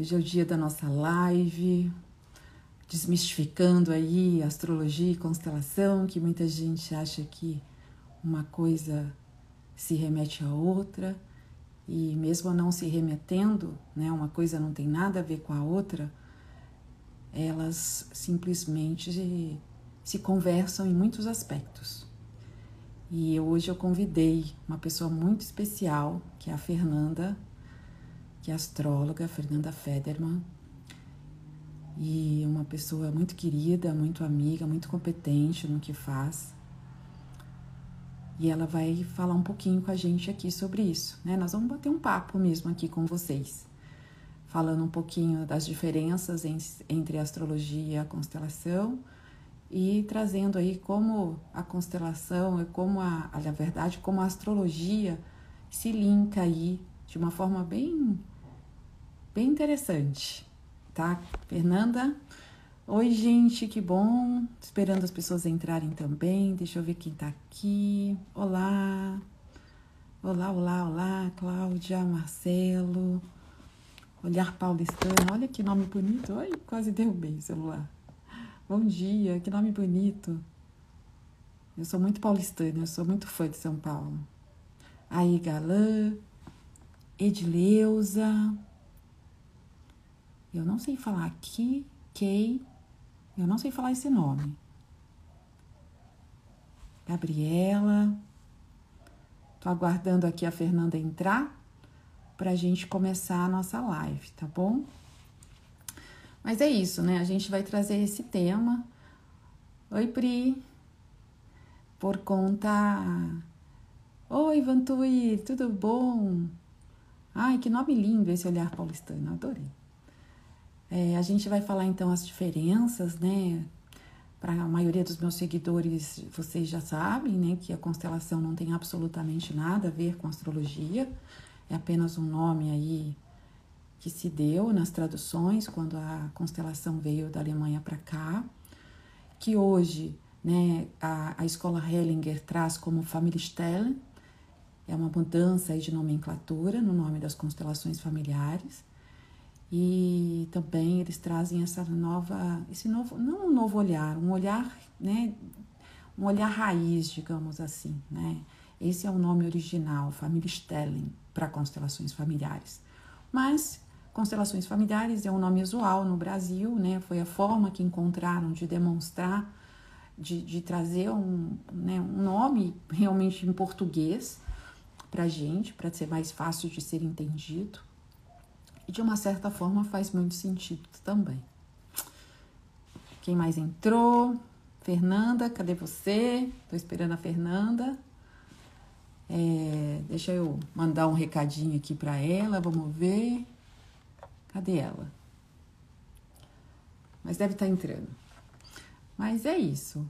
Hoje é o dia da nossa live, desmistificando aí astrologia e constelação, que muita gente acha que uma coisa se remete a outra, e mesmo não se remetendo, né, uma coisa não tem nada a ver com a outra, elas simplesmente se conversam em muitos aspectos. E hoje eu convidei uma pessoa muito especial, que é a Fernanda, que é astróloga, Fernanda Federman, e uma pessoa muito querida, muito amiga, muito competente no que faz. E ela vai falar um pouquinho com a gente aqui sobre isso, né? Nós vamos bater um papo mesmo aqui com vocês, falando um pouquinho das diferenças entre a astrologia e a constelação e trazendo aí como a constelação e como a, na verdade, como a astrologia se linka aí de uma forma bem, bem interessante, tá? Fernanda, oi gente, que bom, esperando as pessoas entrarem também, deixa eu ver quem tá aqui, olá, olá, olá, olá, Cláudia, Marcelo, Olhar Paulistano, olha que nome bonito, oi, quase derrubei o celular. Bom dia, que nome bonito. Eu sou muito paulistana, eu sou muito fã de São Paulo. Aí, Galã, Edileuza. Eu não sei falar aqui, Kay. Eu não sei falar esse nome. Gabriela. Tô aguardando aqui a Fernanda entrar para a gente começar a nossa live, tá bom? Mas é isso, né? A gente vai trazer esse tema. Oi, Pri. Por conta. Oi, Vantui, tudo bom? Ai, que nome lindo esse olhar paulistano, adorei. É, a gente vai falar então as diferenças, né? Para a maioria dos meus seguidores, vocês já sabem, né, que a constelação não tem absolutamente nada a ver com astrologia, é apenas um nome aí que se deu nas traduções quando a constelação veio da Alemanha para cá, que hoje né, a, a escola Hellinger traz como Familienstellen, é uma mudança de nomenclatura no nome das constelações familiares. E também eles trazem essa nova, esse novo, não um novo olhar, um olhar, né, um olhar raiz, digamos assim, né? Esse é o nome original, Familienstellen, para constelações familiares. Mas Constelações familiares é um nome usual no Brasil, né? Foi a forma que encontraram de demonstrar, de, de trazer um, né, um nome realmente em português para gente, para ser mais fácil de ser entendido. De uma certa forma faz muito sentido também. Quem mais entrou? Fernanda, cadê você? Tô esperando a Fernanda. É, deixa eu mandar um recadinho aqui para ela, vamos ver. Cadê ela? Mas deve estar tá entrando. Mas é isso. O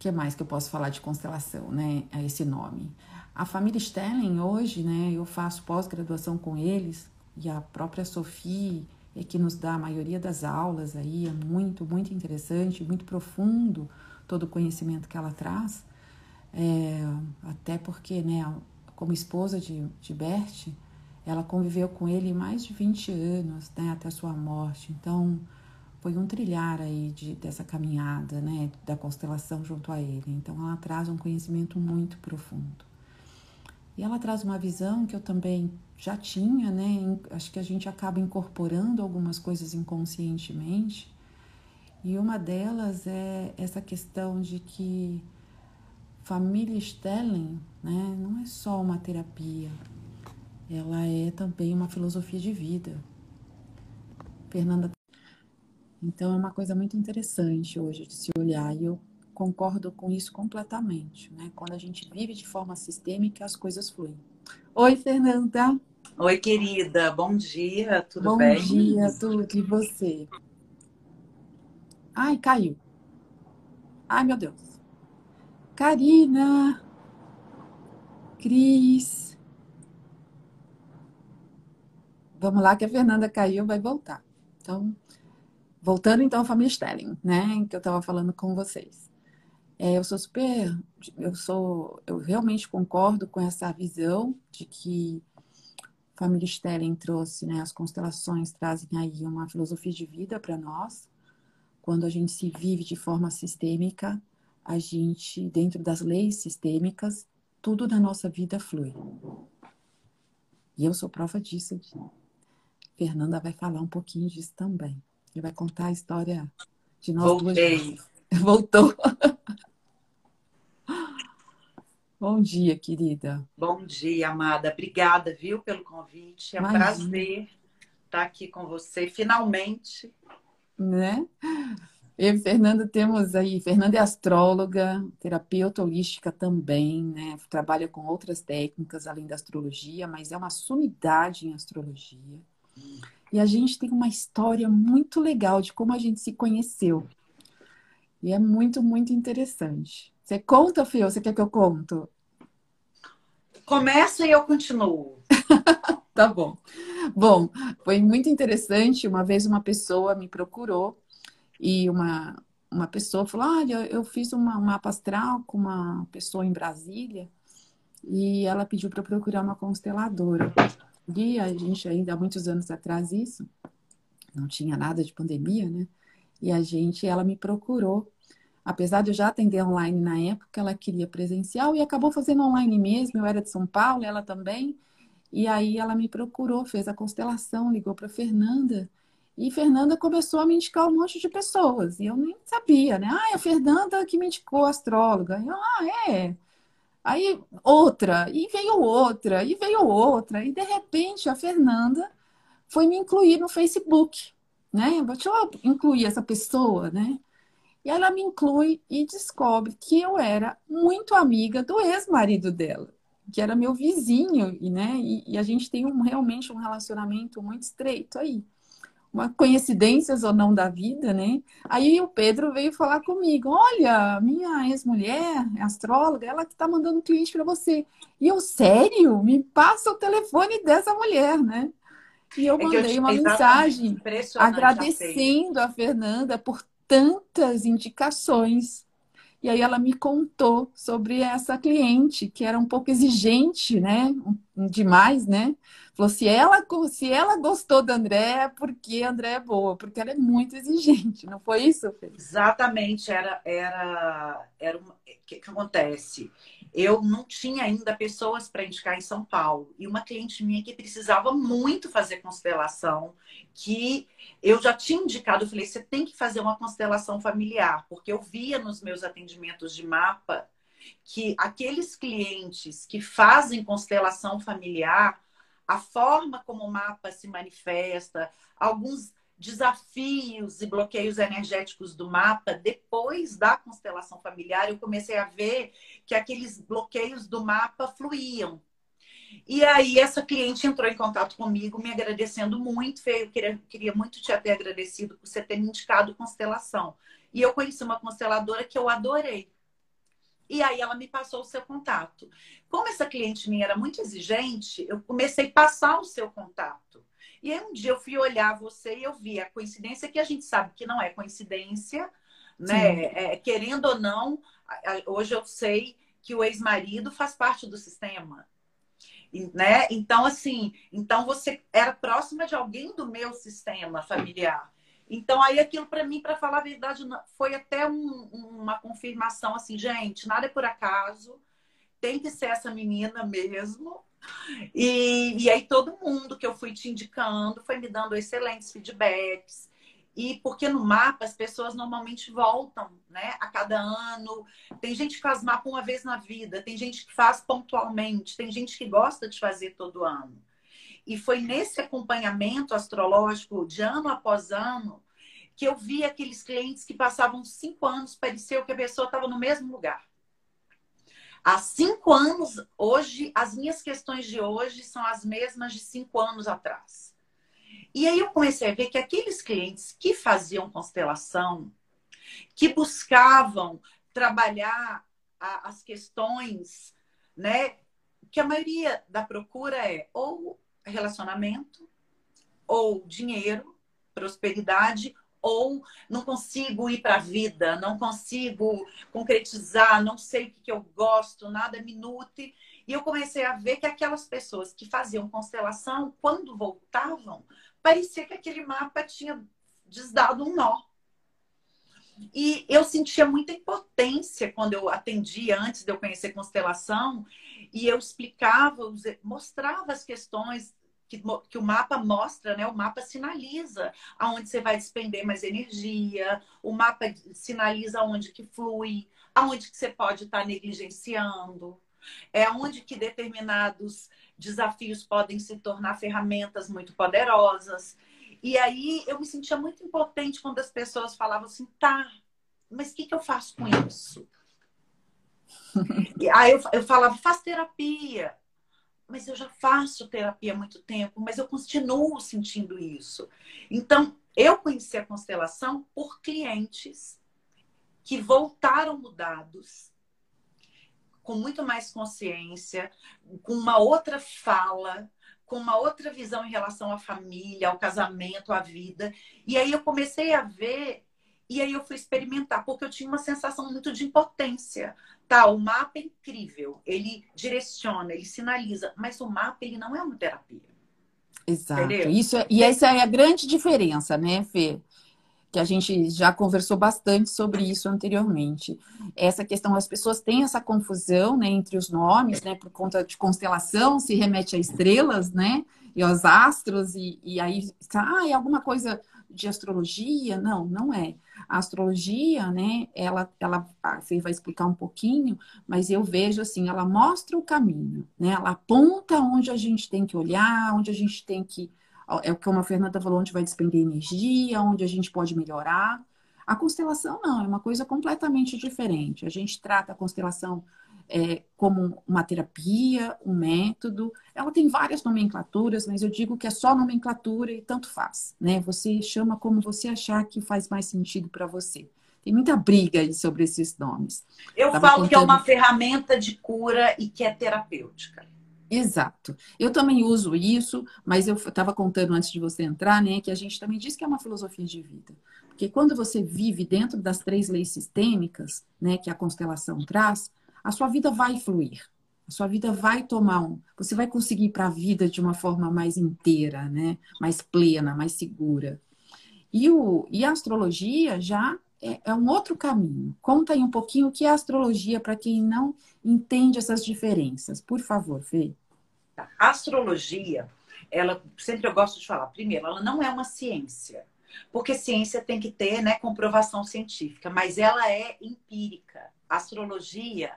que mais que eu posso falar de constelação, né? É esse nome. A família Stelling, hoje, né? Eu faço pós-graduação com eles e a própria Sophie é que nos dá a maioria das aulas aí. É muito, muito interessante, muito profundo todo o conhecimento que ela traz. É, até porque, né? Como esposa de, de Bert, ela conviveu com ele mais de 20 anos, né, até a sua morte. Então, foi um trilhar aí de, dessa caminhada, né, da constelação junto a ele. Então, ela traz um conhecimento muito profundo. E ela traz uma visão que eu também já tinha, né? Acho que a gente acaba incorporando algumas coisas inconscientemente. E uma delas é essa questão de que família Stelling, né, não é só uma terapia, ela é também uma filosofia de vida. Fernanda. Então é uma coisa muito interessante hoje de se olhar e eu concordo com isso completamente, né? Quando a gente vive de forma sistêmica, as coisas fluem. Oi, Fernanda. Oi, querida. Bom dia. Tudo Bom bem? Bom dia, tudo e você? Ai, caiu. Ai, meu Deus. Karina. Cris. Vamos lá que a Fernanda caiu, vai voltar. Então, voltando então à família Stelling, né, que eu estava falando com vocês. É, eu sou super, eu sou, eu realmente concordo com essa visão de que família Stelling trouxe, né, as constelações trazem aí uma filosofia de vida para nós. Quando a gente se vive de forma sistêmica, a gente, dentro das leis sistêmicas, tudo na nossa vida flui. E eu sou prova disso. Fernanda vai falar um pouquinho disso também. Ele vai contar a história de nós Voltei. duas. Voltou. Bom dia, querida. Bom dia, amada. Obrigada, viu, pelo convite. É um Imagina. prazer estar aqui com você, finalmente. Né? Eu e Fernanda temos aí, Fernanda é astróloga, terapeuta holística também, né? Trabalha com outras técnicas além da astrologia, mas é uma sumidade em astrologia. E a gente tem uma história muito legal de como a gente se conheceu. E é muito, muito interessante. Você conta, Fê? Ou você quer que eu conto? Começa e eu continuo. Tá bom. Bom, foi muito interessante. Uma vez uma pessoa me procurou e uma, uma pessoa falou: Olha, eu fiz uma, um mapa astral com uma pessoa em Brasília e ela pediu para procurar uma consteladora. E a gente ainda há muitos anos atrás isso, não tinha nada de pandemia, né? E a gente, ela me procurou Apesar de eu já atender online na época, ela queria presencial e acabou fazendo online mesmo. Eu era de São Paulo, ela também. E aí ela me procurou, fez a constelação, ligou para Fernanda. E Fernanda começou a me indicar um monte de pessoas. E eu nem sabia, né? Ah, é a Fernanda que me indicou a astróloga. Eu, ah, é. Aí outra, e veio outra, e veio outra. E de repente a Fernanda foi me incluir no Facebook, né? Deixa eu incluir essa pessoa, né? E ela me inclui e descobre que eu era muito amiga do ex-marido dela, que era meu vizinho, e, né? E, e a gente tem um, realmente um relacionamento muito estreito aí. Uma coincidências ou não da vida, né? Aí o Pedro veio falar comigo: Olha, minha ex-mulher, é astróloga, ela que tá mandando cliente para você. E eu, sério? Me passa o telefone dessa mulher, né? E eu É eu mandei te- uma exatamente, mensagem agradecendo a Fernanda por tantas indicações. E aí ela me contou sobre essa cliente, que era um pouco exigente, né? Demais, né? Falou, se ela, se ela gostou da André, é porque a André é boa, porque ela é muito exigente, não foi isso, Fê? Exatamente, era era era o que, que acontece? Eu não tinha ainda pessoas para indicar em São Paulo. E uma cliente minha que precisava muito fazer constelação, que eu já tinha indicado, eu falei, você tem que fazer uma constelação familiar, porque eu via nos meus atendimentos de mapa que aqueles clientes que fazem constelação familiar, a forma como o mapa se manifesta, alguns desafios e bloqueios energéticos do mapa, depois da constelação familiar, eu comecei a ver que aqueles bloqueios do mapa fluíam. E aí, essa cliente entrou em contato comigo, me agradecendo muito. Fê, Eu queria, queria muito te ter agradecido por você ter me indicado constelação. E eu conheci uma consteladora que eu adorei. E aí, ela me passou o seu contato. Como essa cliente minha era muito exigente, eu comecei a passar o seu contato. E aí um dia eu fui olhar você e eu vi a coincidência que a gente sabe que não é coincidência, né? É, querendo ou não, hoje eu sei que o ex-marido faz parte do sistema. Né? Então, assim, então você era próxima de alguém do meu sistema familiar. Então, aí aquilo para mim, para falar a verdade, foi até um- uma confirmação assim, gente, nada é por acaso, tem que ser essa menina mesmo. E, e aí todo mundo que eu fui te indicando foi me dando excelentes feedbacks. E porque no mapa as pessoas normalmente voltam, né? A cada ano. Tem gente que faz mapa uma vez na vida, tem gente que faz pontualmente, tem gente que gosta de fazer todo ano. E foi nesse acompanhamento astrológico de ano após ano que eu vi aqueles clientes que passavam cinco anos, parecia que a pessoa estava no mesmo lugar. Há cinco anos, hoje, as minhas questões de hoje são as mesmas de cinco anos atrás. E aí eu comecei a ver que aqueles clientes que faziam constelação, que buscavam trabalhar a- as questões, né? Que a maioria da procura é ou relacionamento, ou dinheiro, prosperidade, ou não consigo ir para a vida, não consigo concretizar, não sei o que, que eu gosto, nada me nutre. E eu comecei a ver que aquelas pessoas que faziam constelação, quando voltavam, parecia que aquele mapa tinha desdado um nó. E eu sentia muita impotência quando eu atendia, antes de eu conhecer constelação, e eu explicava, mostrava as questões que, que, o mapa mostra, né? O mapa sinaliza aonde você vai despender mais energia, o mapa sinaliza aonde que flui, aonde que você pode estar negligenciando, é onde que determinados desafios podem se tornar ferramentas muito poderosas. E aí eu me sentia muito impotente quando as pessoas falavam assim, tá, mas o que, que eu faço com isso? e aí eu, eu falava, faz terapia. Mas eu já faço terapia há muito tempo, mas eu continuo sentindo isso. Então, eu conheci a constelação por clientes que voltaram mudados, com muito mais consciência, com uma outra fala, com uma outra visão em relação à família, ao casamento, à vida. E aí eu comecei a ver e aí eu fui experimentar, porque eu tinha uma sensação muito de impotência. Tá, o mapa é incrível, ele direciona, ele sinaliza, mas o mapa ele não é uma terapia. Exato. Isso é, e essa é a grande diferença, né, Fê? Que a gente já conversou bastante sobre isso anteriormente. Essa questão, as pessoas têm essa confusão né, entre os nomes, né, por conta de constelação, se remete a estrelas, né, e aos astros, e, e aí, ah, é alguma coisa de astrologia? Não, não é. A astrologia, né, ela, ela, você vai explicar um pouquinho, mas eu vejo assim, ela mostra o caminho, né? Ela aponta onde a gente tem que olhar, onde a gente tem que, é o que a Fernanda falou, onde vai despender energia, onde a gente pode melhorar. A constelação não, é uma coisa completamente diferente. A gente trata a constelação é, como uma terapia, um método. Ela tem várias nomenclaturas, mas eu digo que é só nomenclatura e tanto faz, né? Você chama como você achar que faz mais sentido para você. Tem muita briga aí sobre esses nomes. Eu Tava falo contando... que é uma ferramenta de cura e que é terapêutica. Exato. Eu também uso isso, mas eu estava contando antes de você entrar, né, que a gente também diz que é uma filosofia de vida. Porque quando você vive dentro das três leis sistêmicas, né, que a constelação traz, a sua vida vai fluir. A sua vida vai tomar um. Você vai conseguir ir para a vida de uma forma mais inteira, né? mais plena, mais segura. E, o, e a astrologia já é, é um outro caminho. Conta aí um pouquinho o que é astrologia para quem não entende essas diferenças. Por favor, Fê. Tá. A astrologia, ela sempre eu gosto de falar, primeiro, ela não é uma ciência. Porque ciência tem que ter né, comprovação científica, mas ela é empírica astrologia,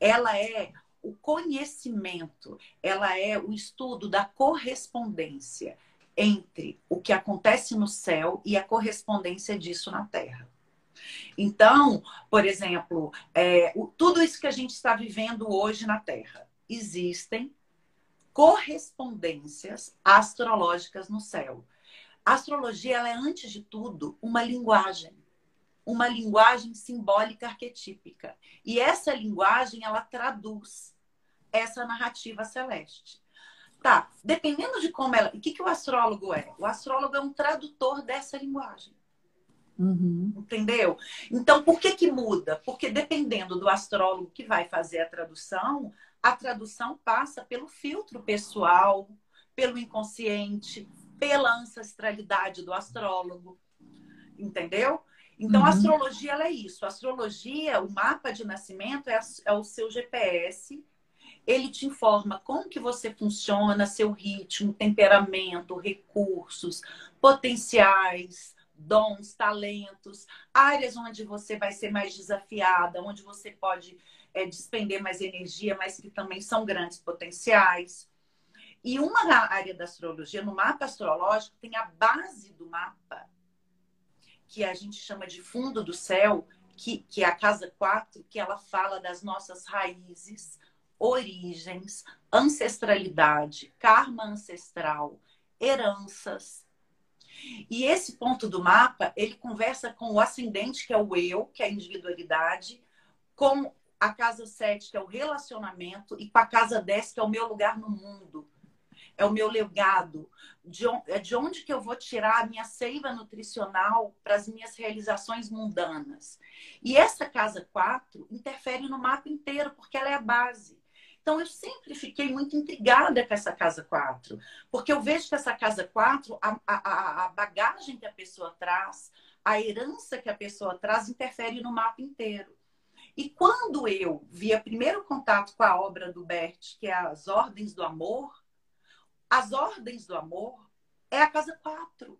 ela é o conhecimento, ela é o estudo da correspondência entre o que acontece no céu e a correspondência disso na Terra. Então, por exemplo, é, o, tudo isso que a gente está vivendo hoje na Terra, existem correspondências astrológicas no céu. A astrologia ela é, antes de tudo, uma linguagem uma linguagem simbólica arquetípica. E essa linguagem, ela traduz essa narrativa celeste. Tá, dependendo de como ela. O que, que o astrólogo é? O astrólogo é um tradutor dessa linguagem. Uhum. Entendeu? Então, por que, que muda? Porque dependendo do astrólogo que vai fazer a tradução, a tradução passa pelo filtro pessoal, pelo inconsciente, pela ancestralidade do astrólogo. Entendeu? Então, uhum. a astrologia é isso. A astrologia, o mapa de nascimento é, é, o seu GPS. Ele te informa como que você funciona, seu ritmo, temperamento, recursos, potenciais, dons, talentos, áreas onde você vai ser mais desafiada, onde você pode é, despender mais energia, mas que também são grandes potenciais. E uma área da astrologia, no mapa astrológico, tem a base do mapa, que a gente chama de fundo do céu, que, que é a casa 4, que ela fala das nossas raízes, origens, ancestralidade, karma ancestral, heranças. E esse ponto do mapa, ele conversa com o ascendente, que é o eu, que é a individualidade, com a casa 7, que é o relacionamento, e com a casa 10, que é o meu lugar no mundo, é o meu legado, de, é de onde que eu vou tirar a minha seiva nutricional para as minhas realizações mundanas. E essa casa 4 interfere no mapa inteiro, porque ela é a base. Então, eu sempre fiquei muito intrigada com essa casa 4, porque eu vejo que essa casa 4, a, a, a bagagem que a pessoa traz, a herança que a pessoa traz, interfere no mapa inteiro. E quando eu vi o primeiro contato com a obra do Bert, que é As Ordens do Amor, As Ordens do Amor é a casa 4.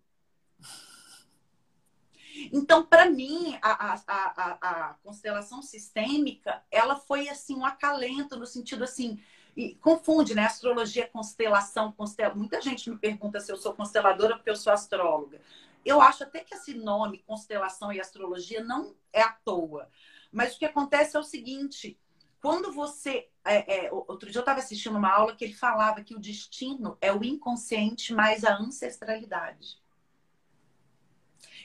Então, para mim, a, a, a, a, constelação sistêmica, ela foi assim um acalento no sentido assim, e confunde, né? Astrologia, constelação, constel... muita gente me pergunta se eu sou consteladora porque eu sou astróloga. Eu acho até que esse nome, constelação e astrologia, não é à toa. Mas o que acontece é o seguinte: quando você. É, é, outro dia eu estava assistindo uma aula que ele falava que o destino é o inconsciente mais a ancestralidade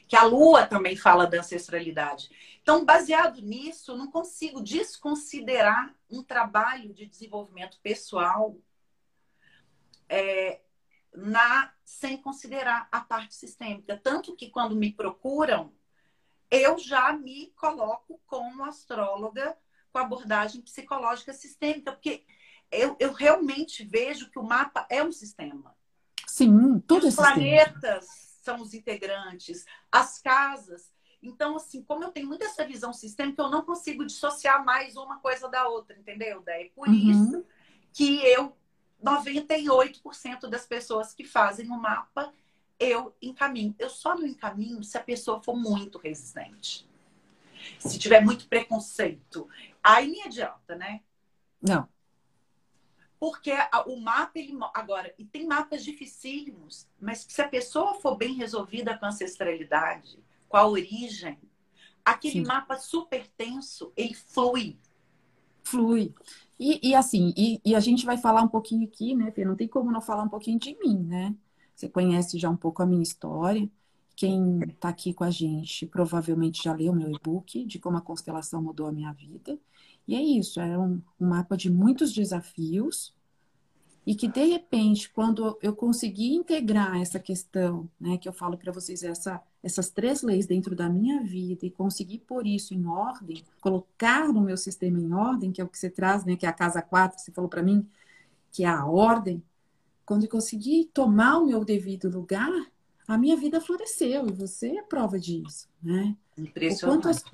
que a lua também fala da ancestralidade. Então, baseado nisso, não consigo desconsiderar um trabalho de desenvolvimento pessoal é, na sem considerar a parte sistêmica. Tanto que quando me procuram, eu já me coloco como astróloga com abordagem psicológica sistêmica, porque eu, eu realmente vejo que o mapa é um sistema. Sim, todos os planetas são os integrantes, as casas. Então, assim, como eu tenho muito essa visão sistêmica, eu não consigo dissociar mais uma coisa da outra, entendeu, Dé? Por uhum. isso que eu, 98% das pessoas que fazem o mapa, eu encaminho. Eu só não encaminho se a pessoa for muito resistente. Se tiver muito preconceito. Aí me adianta, né? Não. Porque o mapa, ele, agora, e tem mapas dificílimos, mas se a pessoa for bem resolvida com a ancestralidade, com a origem, aquele Sim. mapa super tenso, ele flui. Flui. E, e assim, e, e, a gente vai falar um pouquinho aqui, né, Fê? Não tem como não falar um pouquinho de mim, né? Você conhece já um pouco a minha história. Quem está aqui com a gente provavelmente já leu meu e-book de como a constelação mudou a minha vida. E é isso, é um, um mapa de muitos desafios e que de repente, quando eu consegui integrar essa questão, né, que eu falo para vocês, essa, essas três leis dentro da minha vida e conseguir pôr isso em ordem, colocar no meu sistema em ordem, que é o que você traz, né, que é a casa 4, você falou para mim, que é a ordem, quando eu consegui tomar o meu devido lugar, a minha vida floresceu e você é prova disso, né? Impressionante. O quanto as,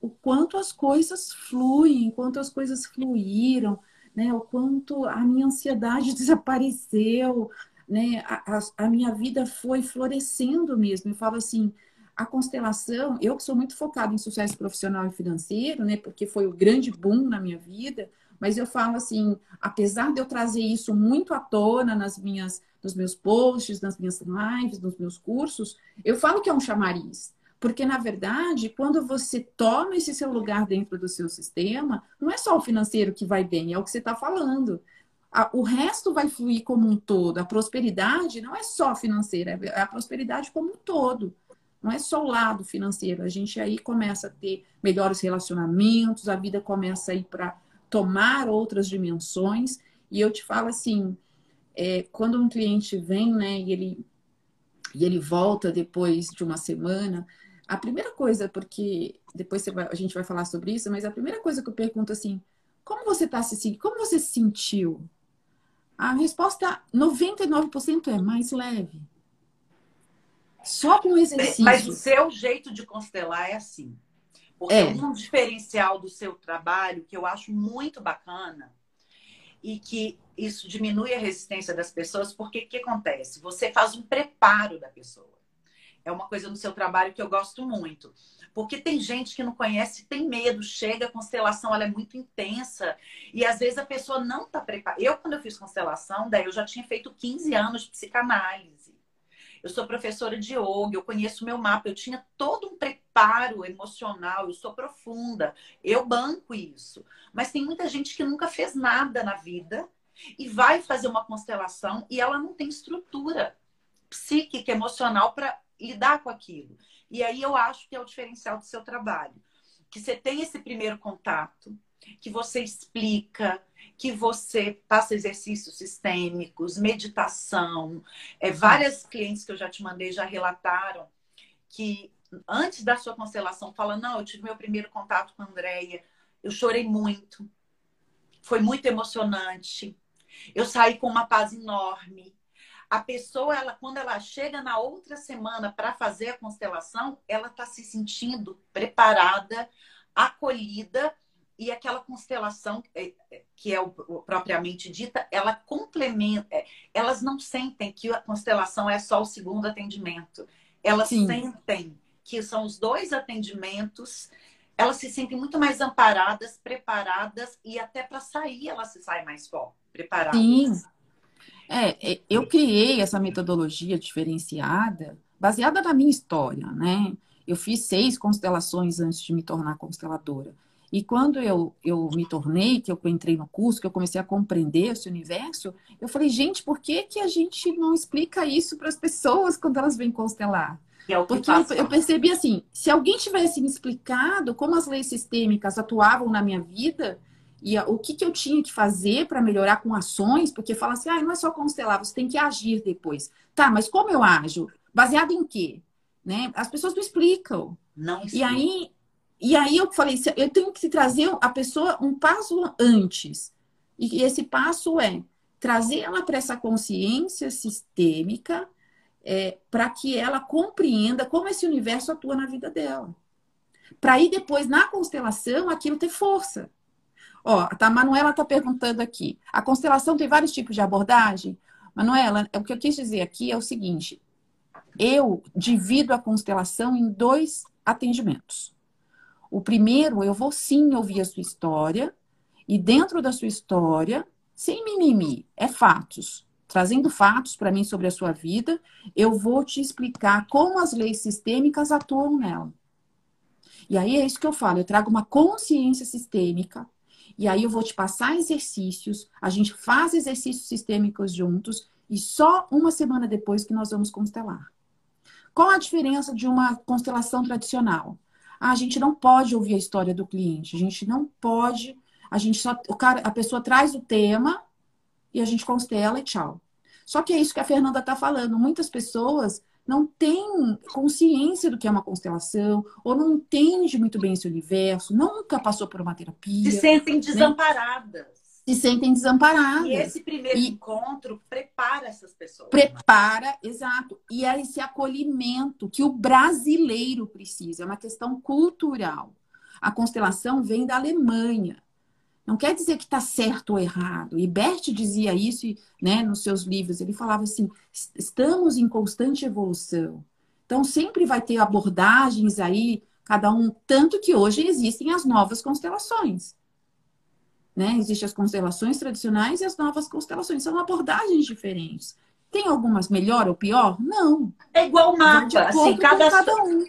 o quanto as coisas fluem, quanto as coisas fluíram, né? O quanto a minha ansiedade desapareceu, né? A, a, a minha vida foi florescendo mesmo. Eu falo assim, a constelação, eu que sou muito focada em sucesso profissional e financeiro, né? Porque foi o grande boom na minha vida. Mas eu falo assim, apesar de eu trazer isso muito à tona nas minhas, nos meus posts, nas minhas lives, nos meus cursos, eu falo que é um chamariz. Porque, na verdade, quando você toma esse seu lugar dentro do seu sistema, não é só o financeiro que vai bem, é o que você está falando. O resto vai fluir como um todo. A prosperidade não é só financeira, é a prosperidade como um todo. Não é só o lado financeiro. A gente aí começa a ter melhores relacionamentos, a vida começa a ir para tomar outras dimensões. E eu te falo assim, é, quando um cliente vem, né, e ele, e ele volta depois de uma semana, a primeira coisa, porque depois vai, a gente vai falar sobre isso, mas a primeira coisa que eu pergunto assim, como você está se sentindo? Como você se sentiu? A resposta 99% é mais leve. Só com exercício. Mas o seu jeito de constelar é assim. Porque é. um diferencial do seu trabalho que eu acho muito bacana e que isso diminui a resistência das pessoas, porque o que acontece? Você faz um preparo da pessoa é uma coisa no seu trabalho que eu gosto muito. Porque tem gente que não conhece, tem medo, chega, a constelação ela é muito intensa e às vezes a pessoa não está preparada. Eu, quando eu fiz constelação, daí eu já tinha feito 15 anos de psicanálise. Eu sou professora de yoga, eu conheço meu mapa, eu tinha todo um preparo emocional, eu sou profunda, eu banco isso. Mas tem muita gente que nunca fez nada na vida e vai fazer uma constelação e ela não tem estrutura psíquica, emocional para lidar com aquilo. E aí eu acho que é o diferencial do seu trabalho. Que você tem esse primeiro contato, que você explica, que você passa exercícios sistêmicos, meditação. É, várias clientes que eu já te mandei já relataram que antes da sua constelação fala: Não, eu tive meu primeiro contato com a Andrea, eu chorei muito. foi muito emocionante. Eu saí com uma paz enorme. A pessoa, ela, quando ela chega na outra semana para fazer a constelação, ela está se sentindo preparada, acolhida e aquela constelação é, é, que é o, propriamente dita, ela complementa. É, elas não sentem que a constelação é só o segundo atendimento. Elas Sim. sentem que são os dois atendimentos. Elas se sentem muito mais amparadas, preparadas e até para sair elas se saem mais forte, preparadas. Sim. É, eu criei essa metodologia diferenciada baseada na minha história, né? Eu fiz seis constelações antes de me tornar consteladora. E quando eu, eu me tornei, que eu entrei no curso, que eu comecei a compreender esse universo, eu falei, gente, por que, que a gente não explica isso para as pessoas quando elas vêm constelar? É Porque eu, eu, percebi assim, se alguém tivesse me explicado como as leis sistêmicas atuavam na minha vida e o que, que eu tinha que fazer para melhorar com ações, porque fala assim, ah, não é só constelar, você tem que agir depois. Tá, mas como eu ajo? Baseado em quê? Né? As pessoas não explicam. Não E aí e aí eu falei, eu tenho que trazer a pessoa um passo antes. E esse passo é trazer ela para essa consciência sistêmica é, para que ela compreenda como esse universo atua na vida dela. Para aí depois, na constelação, aquilo ter força. Ó, a Manuela está perguntando aqui. A constelação tem vários tipos de abordagem? Manuela, o que eu quis dizer aqui é o seguinte: eu divido a constelação em dois atendimentos. O primeiro, eu vou sim ouvir a sua história, e dentro da sua história, sem mimimi, é fatos. Trazendo fatos para mim sobre a sua vida, eu vou te explicar como as leis sistêmicas atuam nela. E aí é isso que eu falo, eu trago uma consciência sistêmica, e aí eu vou te passar exercícios, a gente faz exercícios sistêmicos juntos, e só uma semana depois que nós vamos constelar. Qual a diferença de uma constelação tradicional? Ah, a gente não pode ouvir a história do cliente, a gente não pode, a gente só, o cara, a pessoa traz o tema e a gente constela e tchau. Só que é isso que a Fernanda está falando. Muitas pessoas não têm consciência do que é uma constelação, ou não entende muito bem esse universo, nunca passou por uma terapia. Se sentem né? Se sentem desamparadas. E esse primeiro e encontro prepara essas pessoas. Prepara, exato. E é esse acolhimento que o brasileiro precisa, é uma questão cultural. A constelação vem da Alemanha. Não quer dizer que está certo ou errado. E Bert dizia isso né, nos seus livros. Ele falava assim: estamos em constante evolução. Então, sempre vai ter abordagens aí, cada um. Tanto que hoje existem as novas constelações. Né? Existem as constelações tradicionais e as novas constelações. São abordagens diferentes. Tem algumas melhor ou pior? Não. É igual o mapa. Assim, cada, cada, um.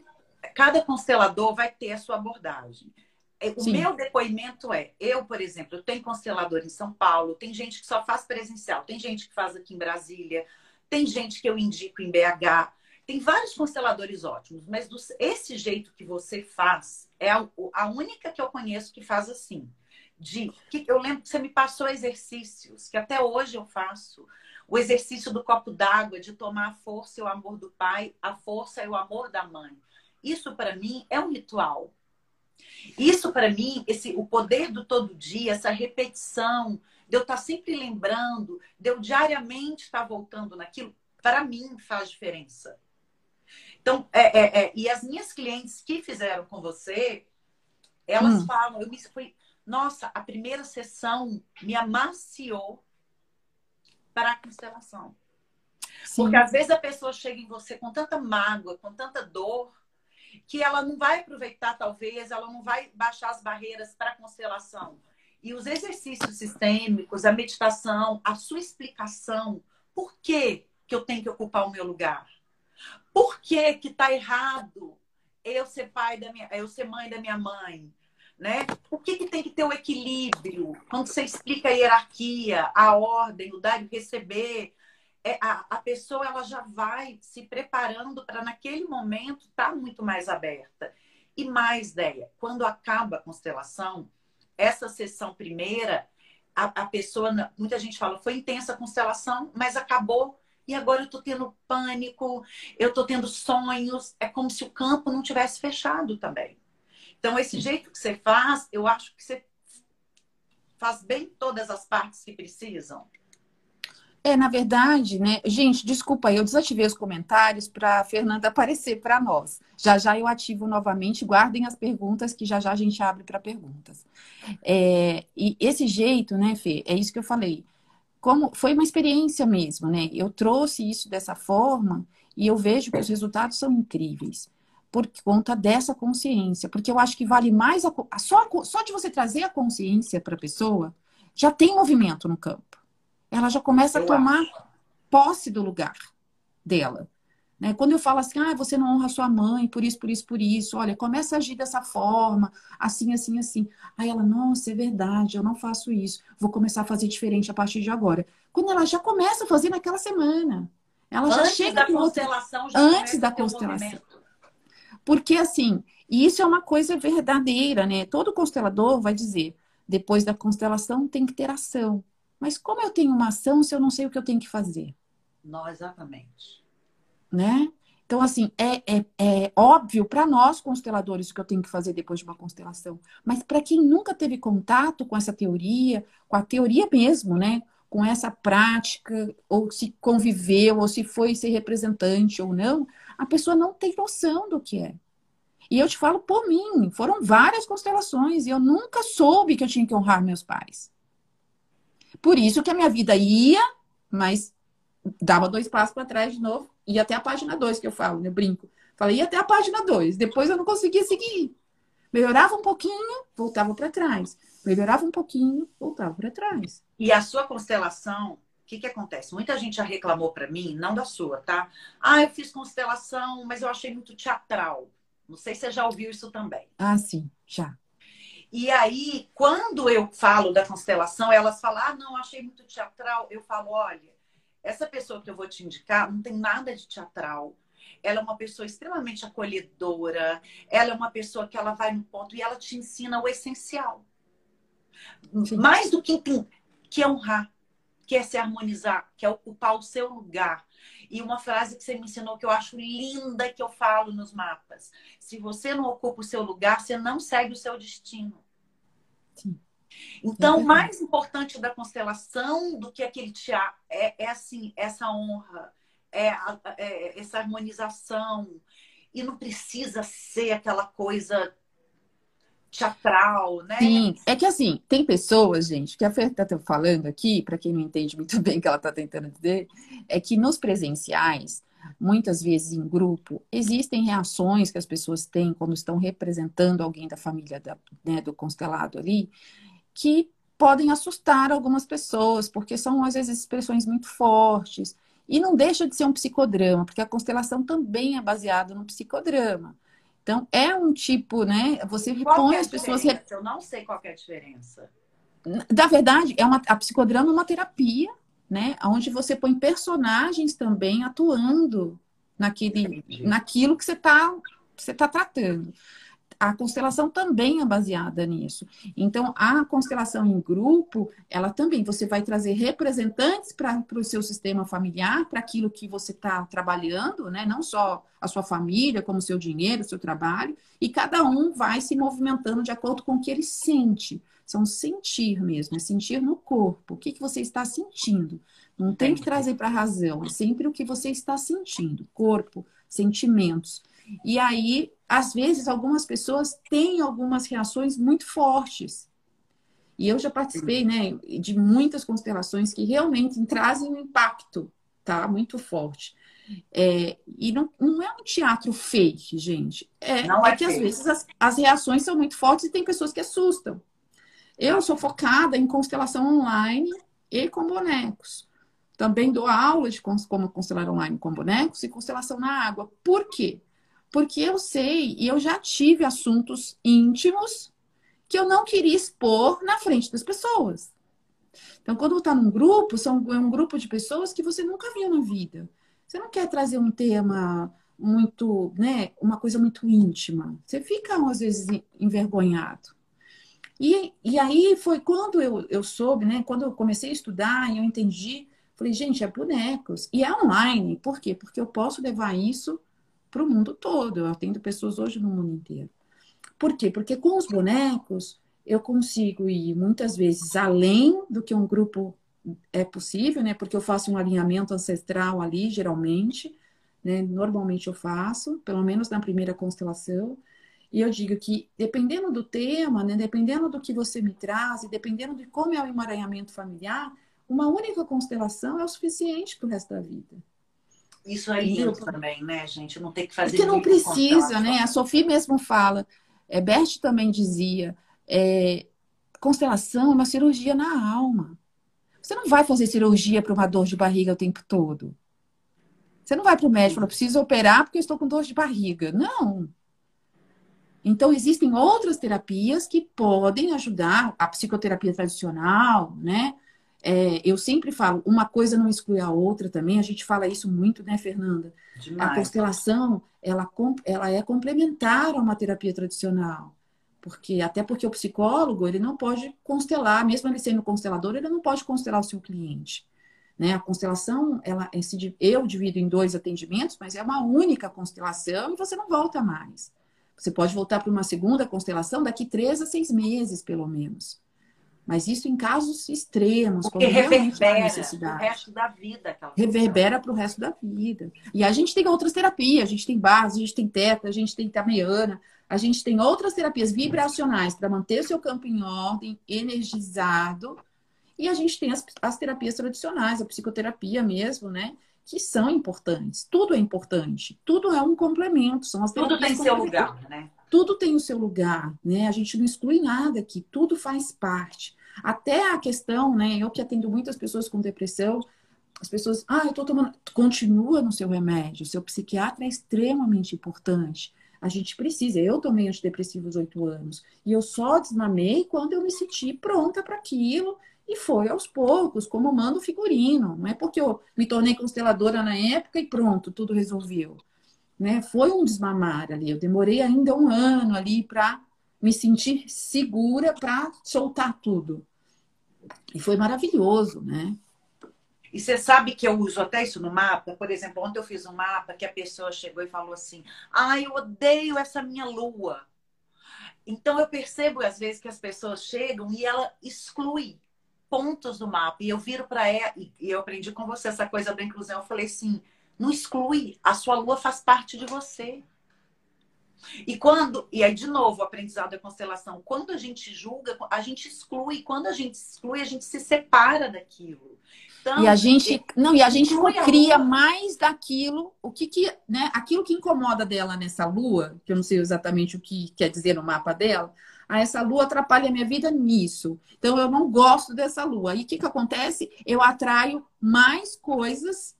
cada constelador vai ter a sua abordagem. É, o Sim. meu depoimento é, eu, por exemplo, eu tenho constelador em São Paulo, tem gente que só faz presencial, tem gente que faz aqui em Brasília, tem gente que eu indico em BH, tem vários consteladores ótimos, mas do, esse jeito que você faz é a, a única que eu conheço que faz assim de que eu lembro que você me passou exercícios que até hoje eu faço. O exercício do copo d'água, de tomar a força e o amor do pai, a força e o amor da mãe. Isso para mim é um ritual. Isso para mim, esse o poder do todo dia, essa repetição, de eu estar tá sempre lembrando, de eu diariamente estar tá voltando naquilo, para mim faz diferença. Então, é, é, é, e as minhas clientes que fizeram com você, elas hum. falam, eu me fui nossa, a primeira sessão me amaciou para a constelação. Sim. Porque às vezes a pessoa chega em você com tanta mágoa, com tanta dor, que ela não vai aproveitar, talvez, ela não vai baixar as barreiras para a constelação. E os exercícios sistêmicos, a meditação, a sua explicação, por que, que eu tenho que ocupar o meu lugar? Por que que tá errado eu ser pai da minha, eu ser mãe da minha mãe? Né? Que, que tem que ter o equilíbrio? Quando você explica a hierarquia, a ordem, o dar e receber, é, a, a pessoa ela já vai se preparando para naquele momento estar tá muito mais aberta. E mais, ideia, quando acaba a constelação, essa sessão primeira, a, a pessoa, muita gente fala, foi intensa a constelação, mas acabou e agora eu tô tendo pânico, eu tô tendo sonhos, é como se o campo não tivesse fechado também. Então, esse jeito que você faz, eu acho que você faz bem todas as partes que precisam? É, na verdade, né? Gente, desculpa eu desativei os comentários para a Fernanda aparecer para nós. Já já eu ativo novamente, guardem as perguntas, que já já a gente abre para perguntas. É, e esse jeito, né, Fê, é isso que eu falei. Como foi uma experiência mesmo, né? Eu trouxe isso dessa forma e eu vejo que os resultados são incríveis por conta dessa consciência, porque eu acho que vale mais a, só, só de você trazer a consciência para a pessoa, já tem movimento no campo ela já começa a tomar posse do lugar dela. Né? Quando eu falo assim, ah, você não honra sua mãe, por isso, por isso, por isso, olha, começa a agir dessa forma, assim, assim, assim. Aí ela, nossa, é verdade, eu não faço isso, vou começar a fazer diferente a partir de agora. Quando ela já começa a fazer naquela semana. Ela antes já chega da constelação, outra... antes da constelação. Porque assim, isso é uma coisa verdadeira, né? Todo constelador vai dizer, depois da constelação tem que ter ação. Mas como eu tenho uma ação se eu não sei o que eu tenho que fazer? Não, exatamente. Né? Então, assim, é, é, é óbvio para nós, consteladores, o que eu tenho que fazer depois de uma constelação. Mas para quem nunca teve contato com essa teoria, com a teoria mesmo, né? Com essa prática, ou se conviveu, ou se foi ser representante ou não, a pessoa não tem noção do que é. E eu te falo por mim, foram várias constelações e eu nunca soube que eu tinha que honrar meus pais. Por isso que a minha vida ia, mas dava dois passos para trás de novo, ia até a página 2 que eu falo, né? Brinco. Falei, até a página 2. Depois eu não conseguia seguir. Melhorava um pouquinho, voltava para trás. Melhorava um pouquinho, voltava para trás. E a sua constelação, que, que acontece? Muita gente já reclamou para mim, não da sua, tá? Ah, eu fiz constelação, mas eu achei muito teatral. Não sei se você já ouviu isso também. Ah, sim, já. E aí, quando eu falo da constelação, elas falam: ah, não, achei muito teatral. Eu falo: olha, essa pessoa que eu vou te indicar não tem nada de teatral. Ela é uma pessoa extremamente acolhedora. Ela é uma pessoa que ela vai no ponto e ela te ensina o essencial. Sim. Mais do que, que honrar, que é se harmonizar, que é ocupar o seu lugar. E uma frase que você me ensinou que eu acho linda que eu falo nos mapas. Se você não ocupa o seu lugar, você não segue o seu destino. Sim. Então, é mais importante da constelação do que aquele teatro é, é assim, essa honra, é, é essa harmonização. E não precisa ser aquela coisa teatral, né? Sim, é que assim, tem pessoas, gente, que a Fer tá falando aqui, para quem não entende muito bem o que ela tá tentando dizer, é que nos presenciais, muitas vezes em grupo, existem reações que as pessoas têm quando estão representando alguém da família da, né, do constelado ali, que podem assustar algumas pessoas, porque são às vezes expressões muito fortes. E não deixa de ser um psicodrama, porque a constelação também é baseada no psicodrama. Então, é um tipo, né? Você repõe é as pessoas. Eu não sei qual é a diferença. Da verdade, é uma, a psicodrama é uma terapia, né? Onde você põe personagens também atuando naquele, naquilo que você está você tá tratando a constelação também é baseada nisso. Então, a constelação em grupo, ela também, você vai trazer representantes para o seu sistema familiar, para aquilo que você está trabalhando, né? Não só a sua família, como o seu dinheiro, o seu trabalho, e cada um vai se movimentando de acordo com o que ele sente. São sentir mesmo, é sentir no corpo. O que, que você está sentindo? Não tem que trazer para a razão, é sempre o que você está sentindo. Corpo, sentimentos. E aí, às vezes, algumas pessoas têm algumas reações muito fortes. E eu já participei, né, de muitas constelações que realmente trazem um impacto, tá? Muito forte. É, e não, não é um teatro fake, gente. É, não é, é que fake. às vezes as, as reações são muito fortes e tem pessoas que assustam. Eu sou focada em constelação online e com bonecos. Também dou aula de como constelar online com bonecos e constelação na água. Por quê? Porque eu sei e eu já tive assuntos íntimos que eu não queria expor na frente das pessoas. Então, quando está num grupo, são é um grupo de pessoas que você nunca viu na vida. Você não quer trazer um tema muito, né, uma coisa muito íntima. Você fica, às vezes, envergonhado. E, e aí foi quando eu, eu soube, né, quando eu comecei a estudar e eu entendi, falei, gente, é bonecos. E é online. Por quê? Porque eu posso levar isso para o mundo todo. Eu atendo pessoas hoje no mundo inteiro. Por quê? Porque com os bonecos eu consigo ir muitas vezes além do que um grupo é possível, né? Porque eu faço um alinhamento ancestral ali, geralmente, né? Normalmente eu faço, pelo menos na primeira constelação. E eu digo que, dependendo do tema, né? Dependendo do que você me traz, e dependendo de como é o emaranhamento familiar, uma única constelação é o suficiente para o resto da vida. Isso é lindo também, né, gente? Não tem que fazer. Porque não precisa, né? A Sofia mesmo fala, é, Bert também dizia, é, constelação é uma cirurgia na alma. Você não vai fazer cirurgia para uma dor de barriga o tempo todo. Você não vai para o médico e fala, preciso operar porque eu estou com dor de barriga. Não. Então, existem outras terapias que podem ajudar, a psicoterapia tradicional, né? É, eu sempre falo, uma coisa não exclui a outra também, a gente fala isso muito, né, Fernanda? Demais. A constelação, ela, ela é complementar a uma terapia tradicional. Porque, até porque o psicólogo, ele não pode constelar, mesmo ele sendo constelador, ele não pode constelar o seu cliente. Né? A constelação, ela, esse, eu divido em dois atendimentos, mas é uma única constelação e você não volta mais. Você pode voltar para uma segunda constelação daqui três a seis meses, pelo menos. Mas isso em casos extremos, Porque reverbera necessidade. o resto da vida. Reverbera para o resto da vida. E a gente tem outras terapias, a gente tem base, a gente tem teta, a gente tem tameiana, a gente tem outras terapias vibracionais para manter o seu campo em ordem, energizado. E a gente tem as, as terapias tradicionais, a psicoterapia mesmo, né? Que são importantes. Tudo é importante. Tudo é um complemento. São as Tudo tem seu lugar, né? Tudo tem o seu lugar, né? A gente não exclui nada aqui. Tudo faz parte. Até a questão, né? Eu que atendo muitas pessoas com depressão, as pessoas, ah, eu tô tomando. Continua no seu remédio. Seu psiquiatra é extremamente importante. A gente precisa. Eu tomei antidepressivos oito anos e eu só desmamei quando eu me senti pronta para aquilo e foi aos poucos, como manda o figurino. Não é porque eu me tornei consteladora na época e pronto, tudo resolveu. Né? Foi um desmamar ali. Eu demorei ainda um ano ali para me sentir segura para soltar tudo. E foi maravilhoso, né? E você sabe que eu uso até isso no mapa? Por exemplo, ontem eu fiz um mapa que a pessoa chegou e falou assim: Ah, eu odeio essa minha lua. Então eu percebo às vezes que as pessoas chegam e ela exclui pontos do mapa. E eu viro para ela, e eu aprendi com você essa coisa da inclusão. Eu falei assim: não exclui, a sua lua faz parte de você. E quando, e aí de novo, o aprendizado da constelação, quando a gente julga, a gente exclui, quando a gente exclui, a gente se separa daquilo. Então, e a gente não e a gente cria mais daquilo o que que né aquilo que incomoda dela nessa lua que eu não sei exatamente o que quer dizer no mapa dela ah, essa lua atrapalha a minha vida nisso. Então eu não gosto dessa lua. E o que que acontece? Eu atraio mais coisas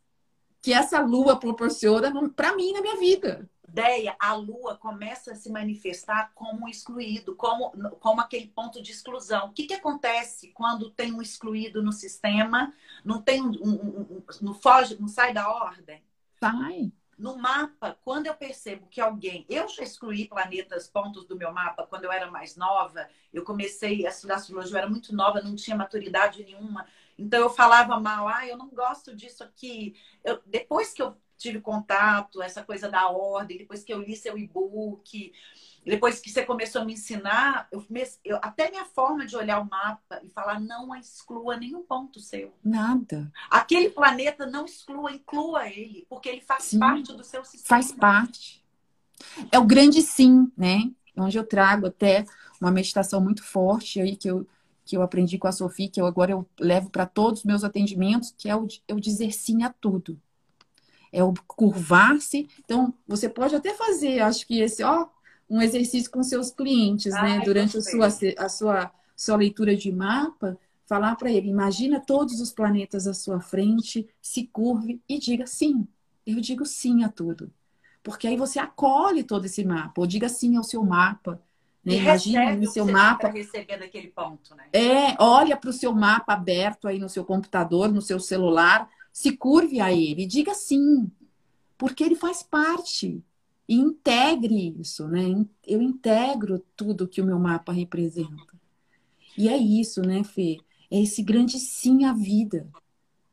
que essa lua proporciona para mim na minha vida ideia, a lua começa a se manifestar como excluído, como, como aquele ponto de exclusão. O que, que acontece quando tem um excluído no sistema, não tem um, um, um, não foge, não sai da ordem? Sai. No mapa, quando eu percebo que alguém. Eu já excluí planetas, pontos do meu mapa, quando eu era mais nova. Eu comecei a estudar astrologia, eu era muito nova, não tinha maturidade nenhuma. Então eu falava mal, ah, eu não gosto disso aqui. Eu, depois que eu tive contato, essa coisa da ordem, depois que eu li seu e-book, depois que você começou a me ensinar, eu, eu, até minha forma de olhar o mapa e falar não exclua nenhum ponto seu. Nada. Aquele planeta não exclua, inclua ele, porque ele faz sim, parte do seu sistema. Faz parte. É o grande sim, né? Onde eu trago até uma meditação muito forte aí que eu que eu aprendi com a Sofia, que eu agora eu levo para todos os meus atendimentos, que é o, o dizer sim a tudo é o curvar-se. Então, você pode até fazer, acho que esse, ó, um exercício com seus clientes, né? Durante a sua, a sua, sua leitura de mapa, falar para ele, imagina todos os planetas à sua frente, se curve e diga sim. Eu digo sim a tudo. Porque aí você acolhe todo esse mapa, ou diga sim ao seu mapa. Né? Imagina no seu mapa. receber daquele ponto, né? É, olha para o seu mapa aberto aí no seu computador, no seu celular, se curve a ele, diga sim, porque ele faz parte. E integre isso, né? Eu integro tudo que o meu mapa representa. E é isso, né, Fê? É esse grande sim à vida.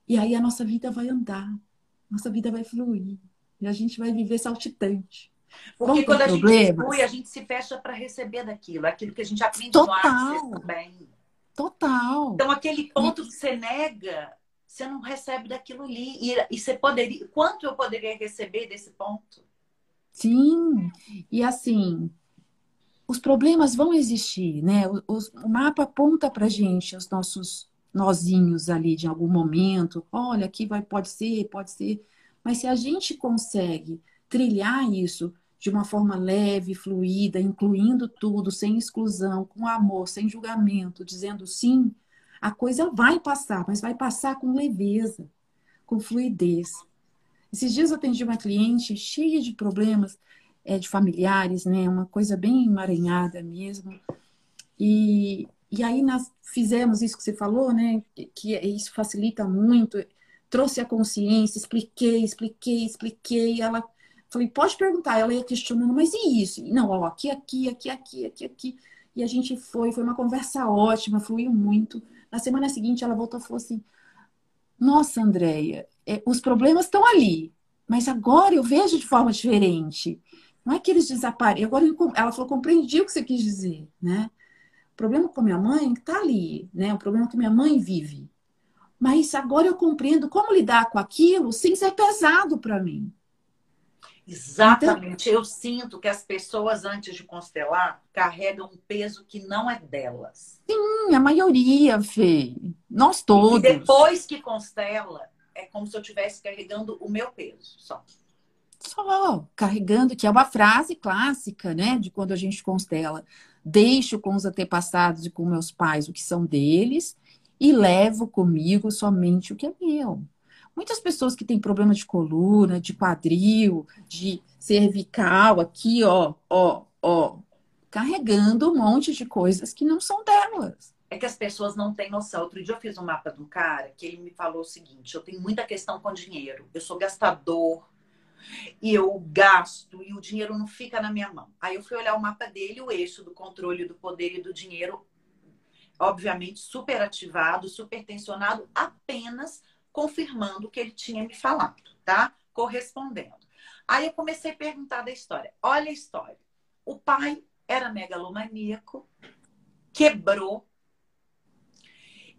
E aí a nossa vida vai andar, nossa vida vai fluir. E a gente vai viver saltitante. Porque quando a problemas. gente exclui, a gente se fecha para receber daquilo, aquilo que a gente aprende Total. no ar, também. Total. Então, aquele ponto e... que você nega, você não recebe daquilo ali. E, e você poderia. Quanto eu poderia receber desse ponto? Sim. E assim, os problemas vão existir, né? O, o mapa aponta para gente os nossos nozinhos ali de algum momento. Olha, aqui vai, pode ser, pode ser. Mas se a gente consegue trilhar isso de uma forma leve, fluida, incluindo tudo, sem exclusão, com amor, sem julgamento, dizendo sim, a coisa vai passar, mas vai passar com leveza, com fluidez. Esses dias eu atendi uma cliente cheia de problemas é, de familiares, né? Uma coisa bem emaranhada mesmo. E, e aí nós fizemos isso que você falou, né? Que, que isso facilita muito. Trouxe a consciência, expliquei, expliquei, expliquei. Ela falei, pode perguntar. Ela ia questionando, mas e isso? Não, ó, aqui, aqui, aqui, aqui, aqui, aqui. E a gente foi, foi uma conversa ótima, fluiu muito. Na semana seguinte, ela voltou e falou assim: Nossa, Andréia, é, os problemas estão ali, mas agora eu vejo de forma diferente. Não é que eles desaparecem. Agora ela falou, compreendi o que você quis dizer, né? O problema com minha mãe está ali, né? O problema que minha mãe vive. Mas agora eu compreendo como lidar com aquilo sem ser pesado para mim. Exatamente. Então, eu sinto que as pessoas, antes de constelar, carregam um peso que não é delas. Sim, a maioria, Fê. Nós todos. E depois que constela, é como se eu estivesse carregando o meu peso só só carregando, que é uma frase clássica, né, de quando a gente constela. Deixo com os antepassados e com meus pais o que são deles e levo comigo somente o que é meu. Muitas pessoas que têm problema de coluna, de quadril, de cervical, aqui, ó, ó, ó, carregando um monte de coisas que não são delas. É que as pessoas não têm noção. Outro dia eu fiz um mapa de um cara que ele me falou o seguinte: eu tenho muita questão com dinheiro, eu sou gastador, e eu gasto e o dinheiro não fica na minha mão. Aí eu fui olhar o mapa dele, o eixo do controle do poder e do dinheiro, obviamente super ativado, super tensionado, apenas confirmando o que ele tinha me falado, tá? Correspondendo. Aí eu comecei a perguntar da história. Olha a história. O pai era megalomaníaco, quebrou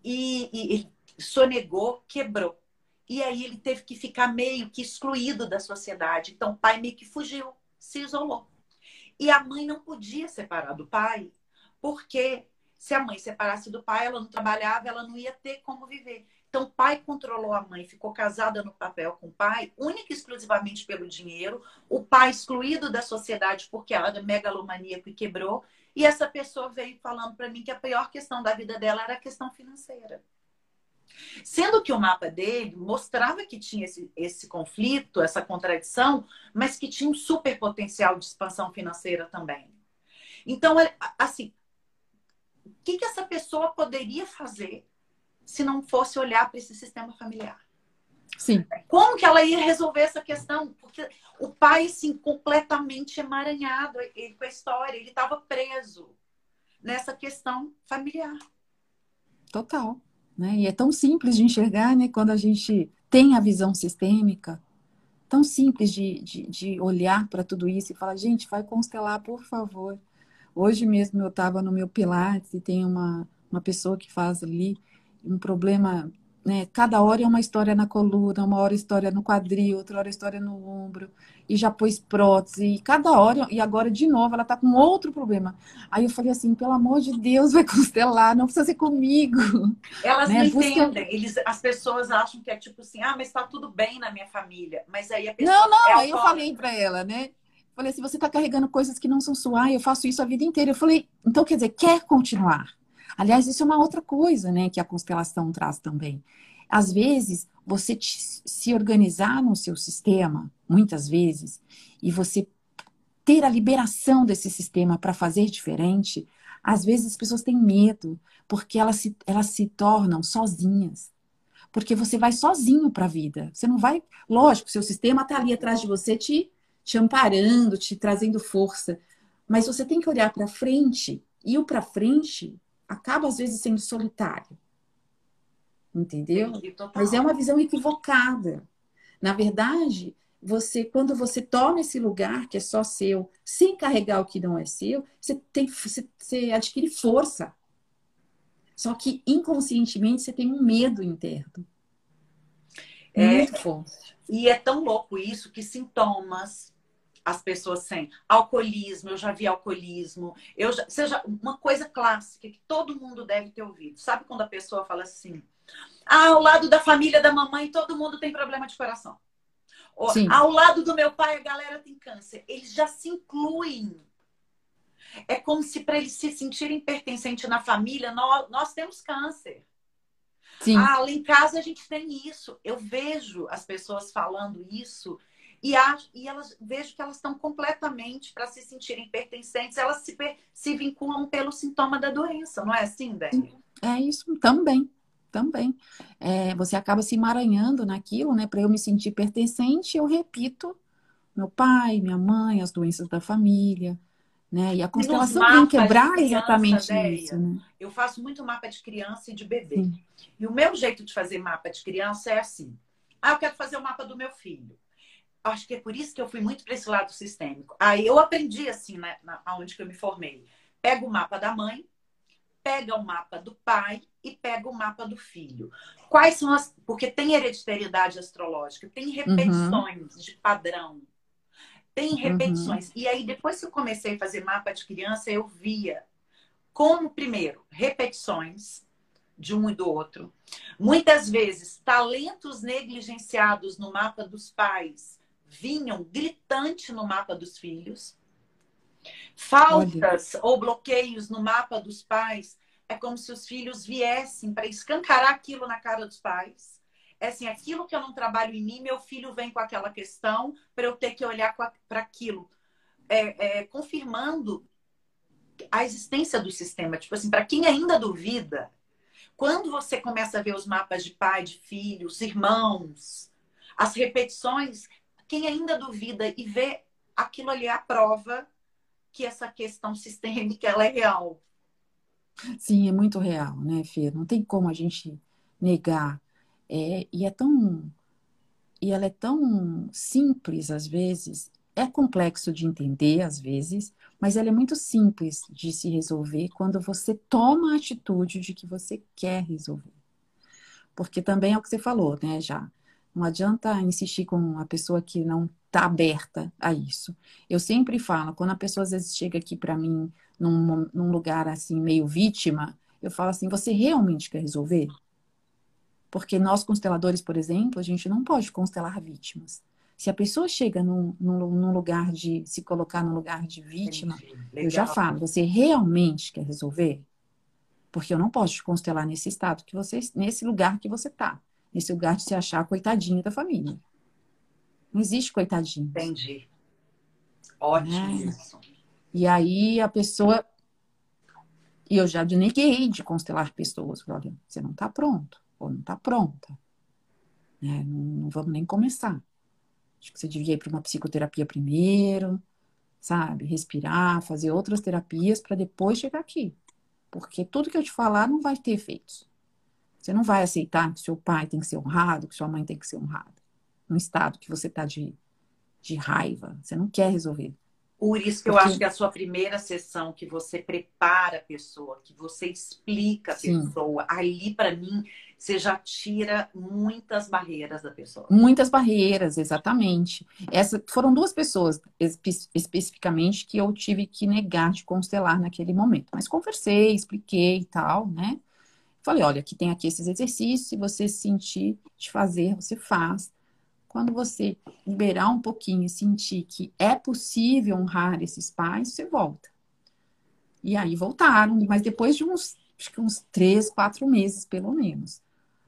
e, e, e sonegou, quebrou. E aí ele teve que ficar meio que excluído da sociedade. Então o pai meio que fugiu, se isolou. E a mãe não podia separar do pai, porque se a mãe separasse do pai, ela não trabalhava, ela não ia ter como viver. Então o pai controlou a mãe, ficou casada no papel com o pai, única e exclusivamente pelo dinheiro. O pai excluído da sociedade porque ela era megalomaníaco e quebrou. E essa pessoa veio falando para mim que a pior questão da vida dela era a questão financeira. Sendo que o mapa dele mostrava que tinha esse, esse conflito, essa contradição, mas que tinha um super potencial de expansão financeira também. Então, assim, o que, que essa pessoa poderia fazer se não fosse olhar para esse sistema familiar? Sim. Como que ela ia resolver essa questão? Porque o pai, assim, completamente emaranhado com a história, ele estava preso nessa questão familiar. Total. Né? E é tão simples de enxergar, né? Quando a gente tem a visão sistêmica, tão simples de, de, de olhar para tudo isso e falar, gente, vai constelar, por favor. Hoje mesmo eu estava no meu Pilates e tem uma, uma pessoa que faz ali um problema né? Cada hora é uma história na coluna, uma hora história no quadril, outra hora história no ombro, e já pôs prótese, e cada hora, e agora de novo, ela tá com outro problema. Aí eu falei assim, pelo amor de Deus, vai constelar, não precisa ser comigo. Elas né? não entendem, Eles, as pessoas acham que é tipo assim, ah, mas tá tudo bem na minha família, mas aí a pessoa... Não, não, é aí eu falei para ela, né? Falei assim, você tá carregando coisas que não são suas, eu faço isso a vida inteira. Eu falei, então quer dizer, quer continuar? Aliás, isso é uma outra coisa, né, que a constelação traz também. Às vezes, você te, se organizar no seu sistema, muitas vezes, e você ter a liberação desse sistema para fazer diferente, às vezes as pessoas têm medo, porque elas se, elas se tornam sozinhas. Porque você vai sozinho para a vida. Você não vai. Lógico, seu sistema está ali atrás de você, te, te amparando, te trazendo força. Mas você tem que olhar para frente. E o para frente acaba às vezes sendo solitário. Entendeu? Mas é uma visão equivocada. Na verdade, você, quando você toma esse lugar que é só seu, sem carregar o que não é seu, você, tem, você, você adquire força. Só que inconscientemente você tem um medo interno. É, Muito forte. E é tão louco isso que sintomas as pessoas têm. Alcoolismo, eu já vi alcoolismo. Eu já, seja uma coisa clássica que todo mundo deve ter ouvido. Sabe quando a pessoa fala assim: ah, ao lado da família da mamãe, todo mundo tem problema de coração. Ou, ao lado do meu pai, a galera tem câncer. Eles já se incluem. É como se para eles se sentirem pertencentes na família, nós, nós temos câncer. Sim. Ah, lá em casa a gente tem isso. Eu vejo as pessoas falando isso e, acho, e elas vejo que elas estão completamente para se sentirem pertencentes, elas se, se vinculam pelo sintoma da doença, não é assim, Dani? É isso também também. É, você acaba se emaranhando naquilo, né? Para eu me sentir pertencente, eu repito meu pai, minha mãe, as doenças da família, né? E a constelação vem quebrar criança, exatamente ideia, isso. Né? Eu faço muito mapa de criança e de bebê. Sim. E o meu jeito de fazer mapa de criança é assim. Ah, eu quero fazer o mapa do meu filho. Acho que é por isso que eu fui muito para esse lado sistêmico. Aí eu aprendi assim, né, na, onde que eu me formei. Pega o mapa da mãe, pega o mapa do pai e pega o mapa do filho. Quais são as. Porque tem hereditariedade astrológica, tem repetições uhum. de padrão, tem uhum. repetições. Uhum. E aí, depois que eu comecei a fazer mapa de criança, eu via como, primeiro, repetições de um e do outro. Muitas vezes, talentos negligenciados no mapa dos pais vinham gritante no mapa dos filhos. Faltas Olha. ou bloqueios no mapa dos pais é como se os filhos viessem para escancarar aquilo na cara dos pais. É assim, aquilo que eu não trabalho em mim, meu filho vem com aquela questão para eu ter que olhar para aquilo. É, é, confirmando a existência do sistema. Tipo assim, para quem ainda duvida, quando você começa a ver os mapas de pai, de filhos, irmãos, as repetições, quem ainda duvida e vê aquilo ali é a prova que essa questão sistêmica ela é real. Sim, é muito real, né, Fê? Não tem como a gente negar. É, e é tão. E ela é tão simples às vezes, é complexo de entender às vezes, mas ela é muito simples de se resolver quando você toma a atitude de que você quer resolver. Porque também é o que você falou, né, já. Não adianta insistir com a pessoa que não está aberta a isso. Eu sempre falo, quando a pessoa às vezes chega aqui para mim num, num lugar assim, meio vítima, eu falo assim: você realmente quer resolver? Porque nós, consteladores, por exemplo, a gente não pode constelar vítimas. Se a pessoa chega num, num, num lugar de se colocar no lugar de vítima, eu já falo: você realmente quer resolver? Porque eu não posso te constelar nesse estado que você, nesse lugar que você está, nesse lugar de se achar coitadinho da família. Não existe coitadinho. Entendi. Ótimo é. isso. E aí a pessoa. E eu já neguei de constelar pessoas. Falei, olha, você não está pronto, ou não está pronta. Né? Não, não, vamos nem começar. Acho que você devia ir para uma psicoterapia primeiro, sabe? Respirar, fazer outras terapias para depois chegar aqui. Porque tudo que eu te falar não vai ter efeitos. Você não vai aceitar que seu pai tem que ser honrado, que sua mãe tem que ser honrada. No estado que você está de, de raiva. Você não quer resolver. Por isso que eu acho que a sua primeira sessão, que você prepara a pessoa, que você explica a Sim. pessoa, ali para mim você já tira muitas barreiras da pessoa. Muitas barreiras, exatamente. Essa foram duas pessoas espe especificamente que eu tive que negar de constelar naquele momento. Mas conversei, expliquei e tal, né? Falei, olha, aqui tem aqui esses exercícios, se você sentir de fazer, você faz. Quando você liberar um pouquinho e sentir que é possível honrar esses pais, você volta. E aí voltaram, mas depois de uns, acho que uns três, quatro meses, pelo menos.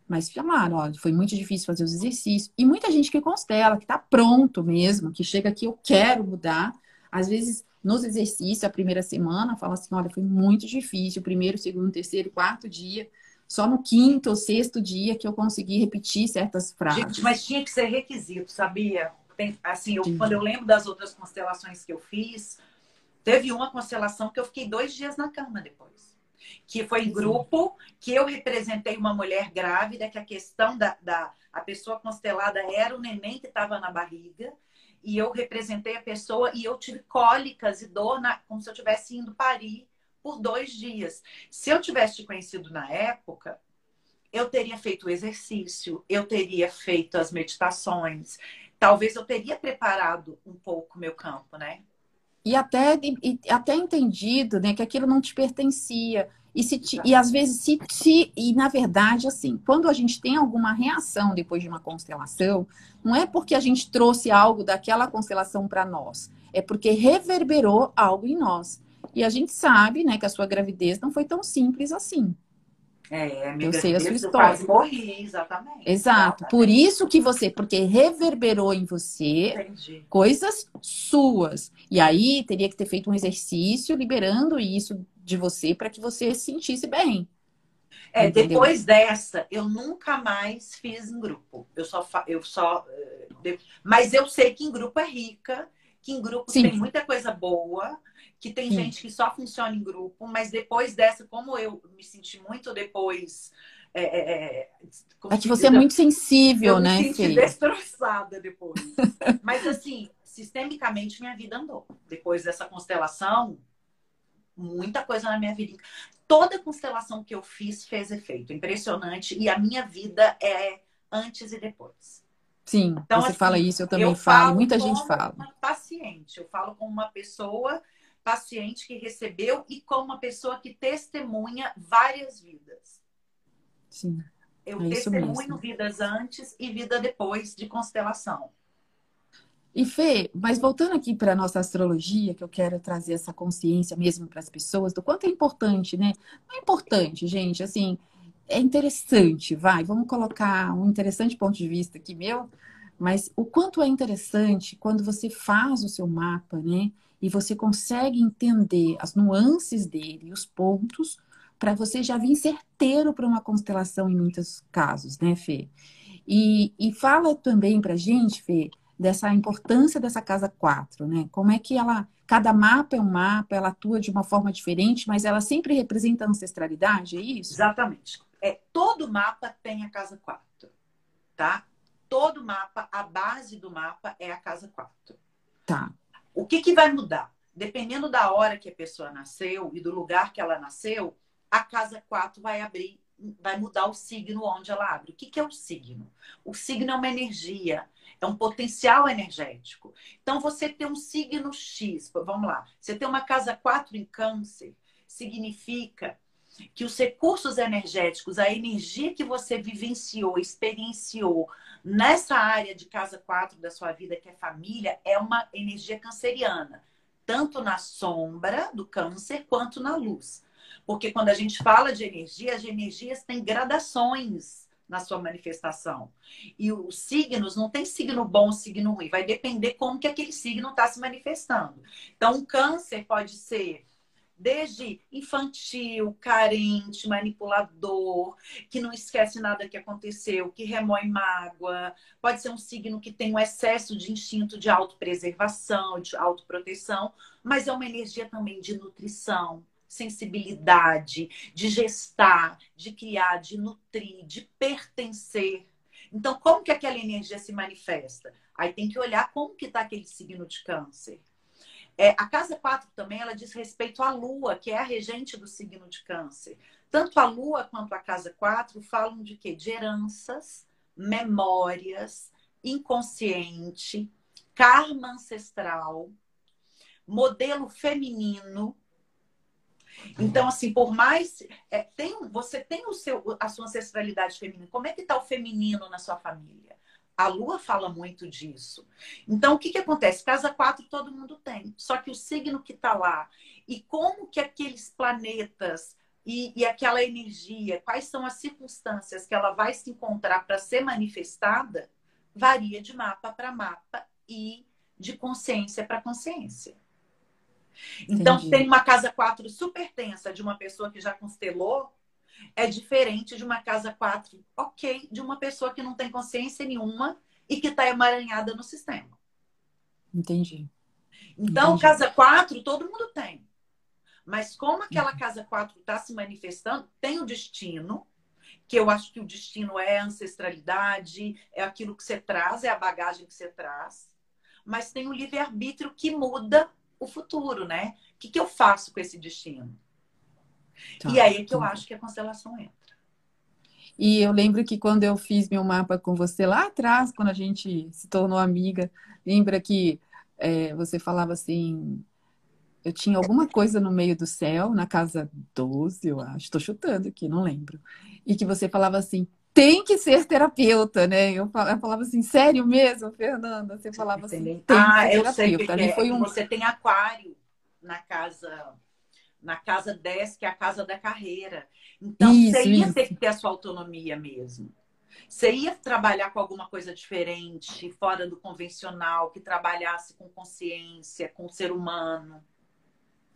Mas chamaram, olha, foi muito difícil fazer os exercícios. E muita gente que constela, que está pronto mesmo, que chega aqui, eu quero mudar. Às vezes, nos exercícios, a primeira semana, fala assim, olha, foi muito difícil, primeiro, segundo, terceiro, quarto dia só no quinto ou sexto dia que eu consegui repetir certas frases. Gente, mas tinha que ser requisito, sabia? Tem, assim, eu, quando eu lembro das outras constelações que eu fiz, teve uma constelação que eu fiquei dois dias na cama depois. Que foi em grupo, que eu representei uma mulher grávida, que a questão da, da a pessoa constelada era o neném que estava na barriga. e eu representei a pessoa e eu tive cólicas e dor, na, como se eu estivesse indo parir por dois dias. Se eu tivesse te conhecido na época, eu teria feito o exercício, eu teria feito as meditações, talvez eu teria preparado um pouco meu campo, né? E até, e, até entendido né, que aquilo não te pertencia. E, se te, e às vezes, se, se, e na verdade, assim, quando a gente tem alguma reação depois de uma constelação, não é porque a gente trouxe algo daquela constelação para nós, é porque reverberou algo em nós. E a gente sabe, né, que a sua gravidez não foi tão simples assim. É, eu sei a sua história. Quase morri, exatamente. Exato. Exatamente. Por isso que você, porque reverberou em você Entendi. coisas suas. E aí teria que ter feito um exercício liberando isso de você para que você se sentisse bem. É, Entendeu? depois dessa, eu nunca mais fiz em grupo. Eu só, eu só, eh, mas eu sei que em grupo é rica, que em grupo Sim. tem muita coisa boa que tem Sim. gente que só funciona em grupo, mas depois dessa, como eu me senti muito depois. É, é, é, é que você é muito sensível, eu né? Me senti destroçada depois. mas assim, sistemicamente minha vida andou. Depois dessa constelação, muita coisa na minha vida. Toda constelação que eu fiz fez efeito. Impressionante. E a minha vida é antes e depois. Sim, então, você assim, fala isso, eu também eu falo, muita gente fala. paciente, eu falo com uma pessoa paciente que recebeu e com uma pessoa que testemunha várias vidas. Sim. Eu é testemunho vidas antes e vida depois de constelação. E Fê, mas voltando aqui para a nossa astrologia, que eu quero trazer essa consciência mesmo para as pessoas, do quanto é importante, né? Não é importante, gente, assim, é interessante, vai, vamos colocar um interessante ponto de vista aqui meu, mas o quanto é interessante quando você faz o seu mapa, né? E você consegue entender as nuances dele, os pontos, para você já vir certeiro para uma constelação em muitos casos, né, Fê? E, e fala também para gente, Fê, dessa importância dessa casa 4, né? Como é que ela, cada mapa é um mapa, ela atua de uma forma diferente, mas ela sempre representa a ancestralidade, é isso? Exatamente. É, todo mapa tem a casa 4, tá? Todo mapa, a base do mapa é a casa 4. Tá. O que, que vai mudar? Dependendo da hora que a pessoa nasceu e do lugar que ela nasceu, a casa 4 vai abrir, vai mudar o signo onde ela abre. O que, que é o signo? O signo é uma energia, é um potencial energético. Então, você tem um signo X, vamos lá, você tem uma casa 4 em câncer, significa que os recursos energéticos, a energia que você vivenciou, experienciou nessa área de casa 4 da sua vida, que é família, é uma energia canceriana, tanto na sombra do câncer quanto na luz. Porque quando a gente fala de energia, as energias têm gradações na sua manifestação. E os signos não tem signo bom, signo ruim, vai depender como que aquele signo está se manifestando. Então, um câncer pode ser desde infantil, carente, manipulador, que não esquece nada que aconteceu, que remói mágoa. Pode ser um signo que tem um excesso de instinto de autopreservação, de autoproteção, mas é uma energia também de nutrição, sensibilidade, de gestar, de criar, de nutrir, de pertencer. Então, como que aquela energia se manifesta? Aí tem que olhar como que está aquele signo de câncer. É, a casa 4 também ela diz respeito à lua, que é a regente do signo de câncer. Tanto a lua quanto a casa 4 falam de quê? De heranças, memórias, inconsciente, karma ancestral, modelo feminino. Então, assim, por mais. É, tem, você tem o seu, a sua ancestralidade feminina. Como é que está o feminino na sua família? A Lua fala muito disso. Então, o que, que acontece? Casa 4 todo mundo tem. Só que o signo que está lá e como que aqueles planetas e, e, aquela energia, quais são as circunstâncias que ela vai se encontrar para ser manifestada, varia de mapa para mapa e de consciência para consciência. Então, Entendi. tem uma casa 4 super tensa de uma pessoa que já constelou, é diferente de uma casa 4, ok, de uma pessoa que não tem consciência nenhuma e que está emaranhada no sistema. Entendi. Então, Entendi. casa 4, todo mundo tem. Mas como aquela uhum. casa 4 está se manifestando, tem o destino, que eu acho que o destino é a ancestralidade, é aquilo que você traz, é a bagagem que você traz. mas tem o livre-arbítrio que muda o futuro, né? O que, que eu faço com esse destino? Tá, e aí é que eu acho que a constelação entra. E eu lembro que quando eu fiz meu mapa com você lá atrás, quando a gente se tornou amiga, lembra que é, você falava assim, eu tinha alguma coisa no meio do céu, na casa 12, eu acho, estou chutando aqui, não lembro. E que você falava assim, tem que ser terapeuta, né? Eu falava assim, sério mesmo, Fernanda? Você falava assim, tem ah, que ser eu terapeuta. Sei que é. foi um... Você tem aquário na casa na casa 10, que é a casa da carreira. Então, isso, você ia isso. ter que ter a sua autonomia mesmo. Você ia trabalhar com alguma coisa diferente, fora do convencional, que trabalhasse com consciência, com o ser humano.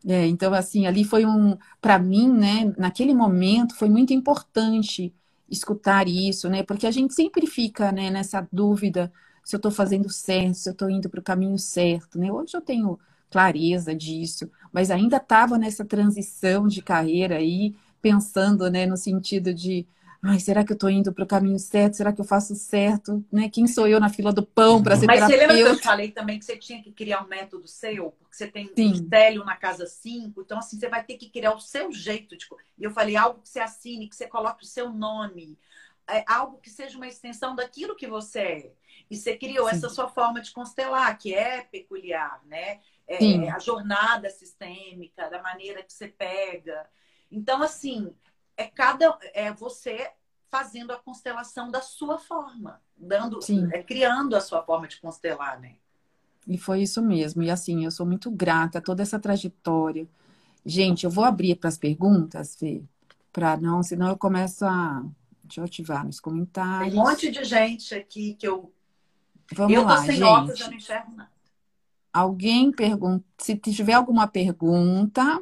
É, então, assim, ali foi um, para mim, né, naquele momento, foi muito importante escutar isso, né? Porque a gente sempre fica né, nessa dúvida se eu estou fazendo certo, se eu estou indo para o caminho certo, né? Hoje eu tenho clareza disso, mas ainda estava nessa transição de carreira aí, pensando, né, no sentido de Ai, será que eu estou indo para o caminho certo? Será que eu faço certo? Né? Quem sou eu na fila do pão para ser Mas terapeuta? você lembra que eu falei também que você tinha que criar um método seu? Porque você tem Sim. estélio na casa 5, então assim, você vai ter que criar o seu jeito. Tipo, e eu falei algo que você assine, que você coloque o seu nome. É, algo que seja uma extensão daquilo que você é. E você criou Sim. essa sua forma de constelar, que é peculiar, né? É, a jornada sistêmica, da maneira que você pega. Então, assim, é cada é você fazendo a constelação da sua forma, dando, Sim. é criando a sua forma de constelar, né? E foi isso mesmo. E assim, eu sou muito grata a toda essa trajetória. Gente, eu vou abrir para as perguntas, Fê, para não, senão eu começo a. Deixa eu ativar nos comentários. Tem um monte de gente aqui que eu. Vamos eu lá, tô sem gente. óculos, eu não enxergo nada. Alguém pergunta. Se tiver alguma pergunta,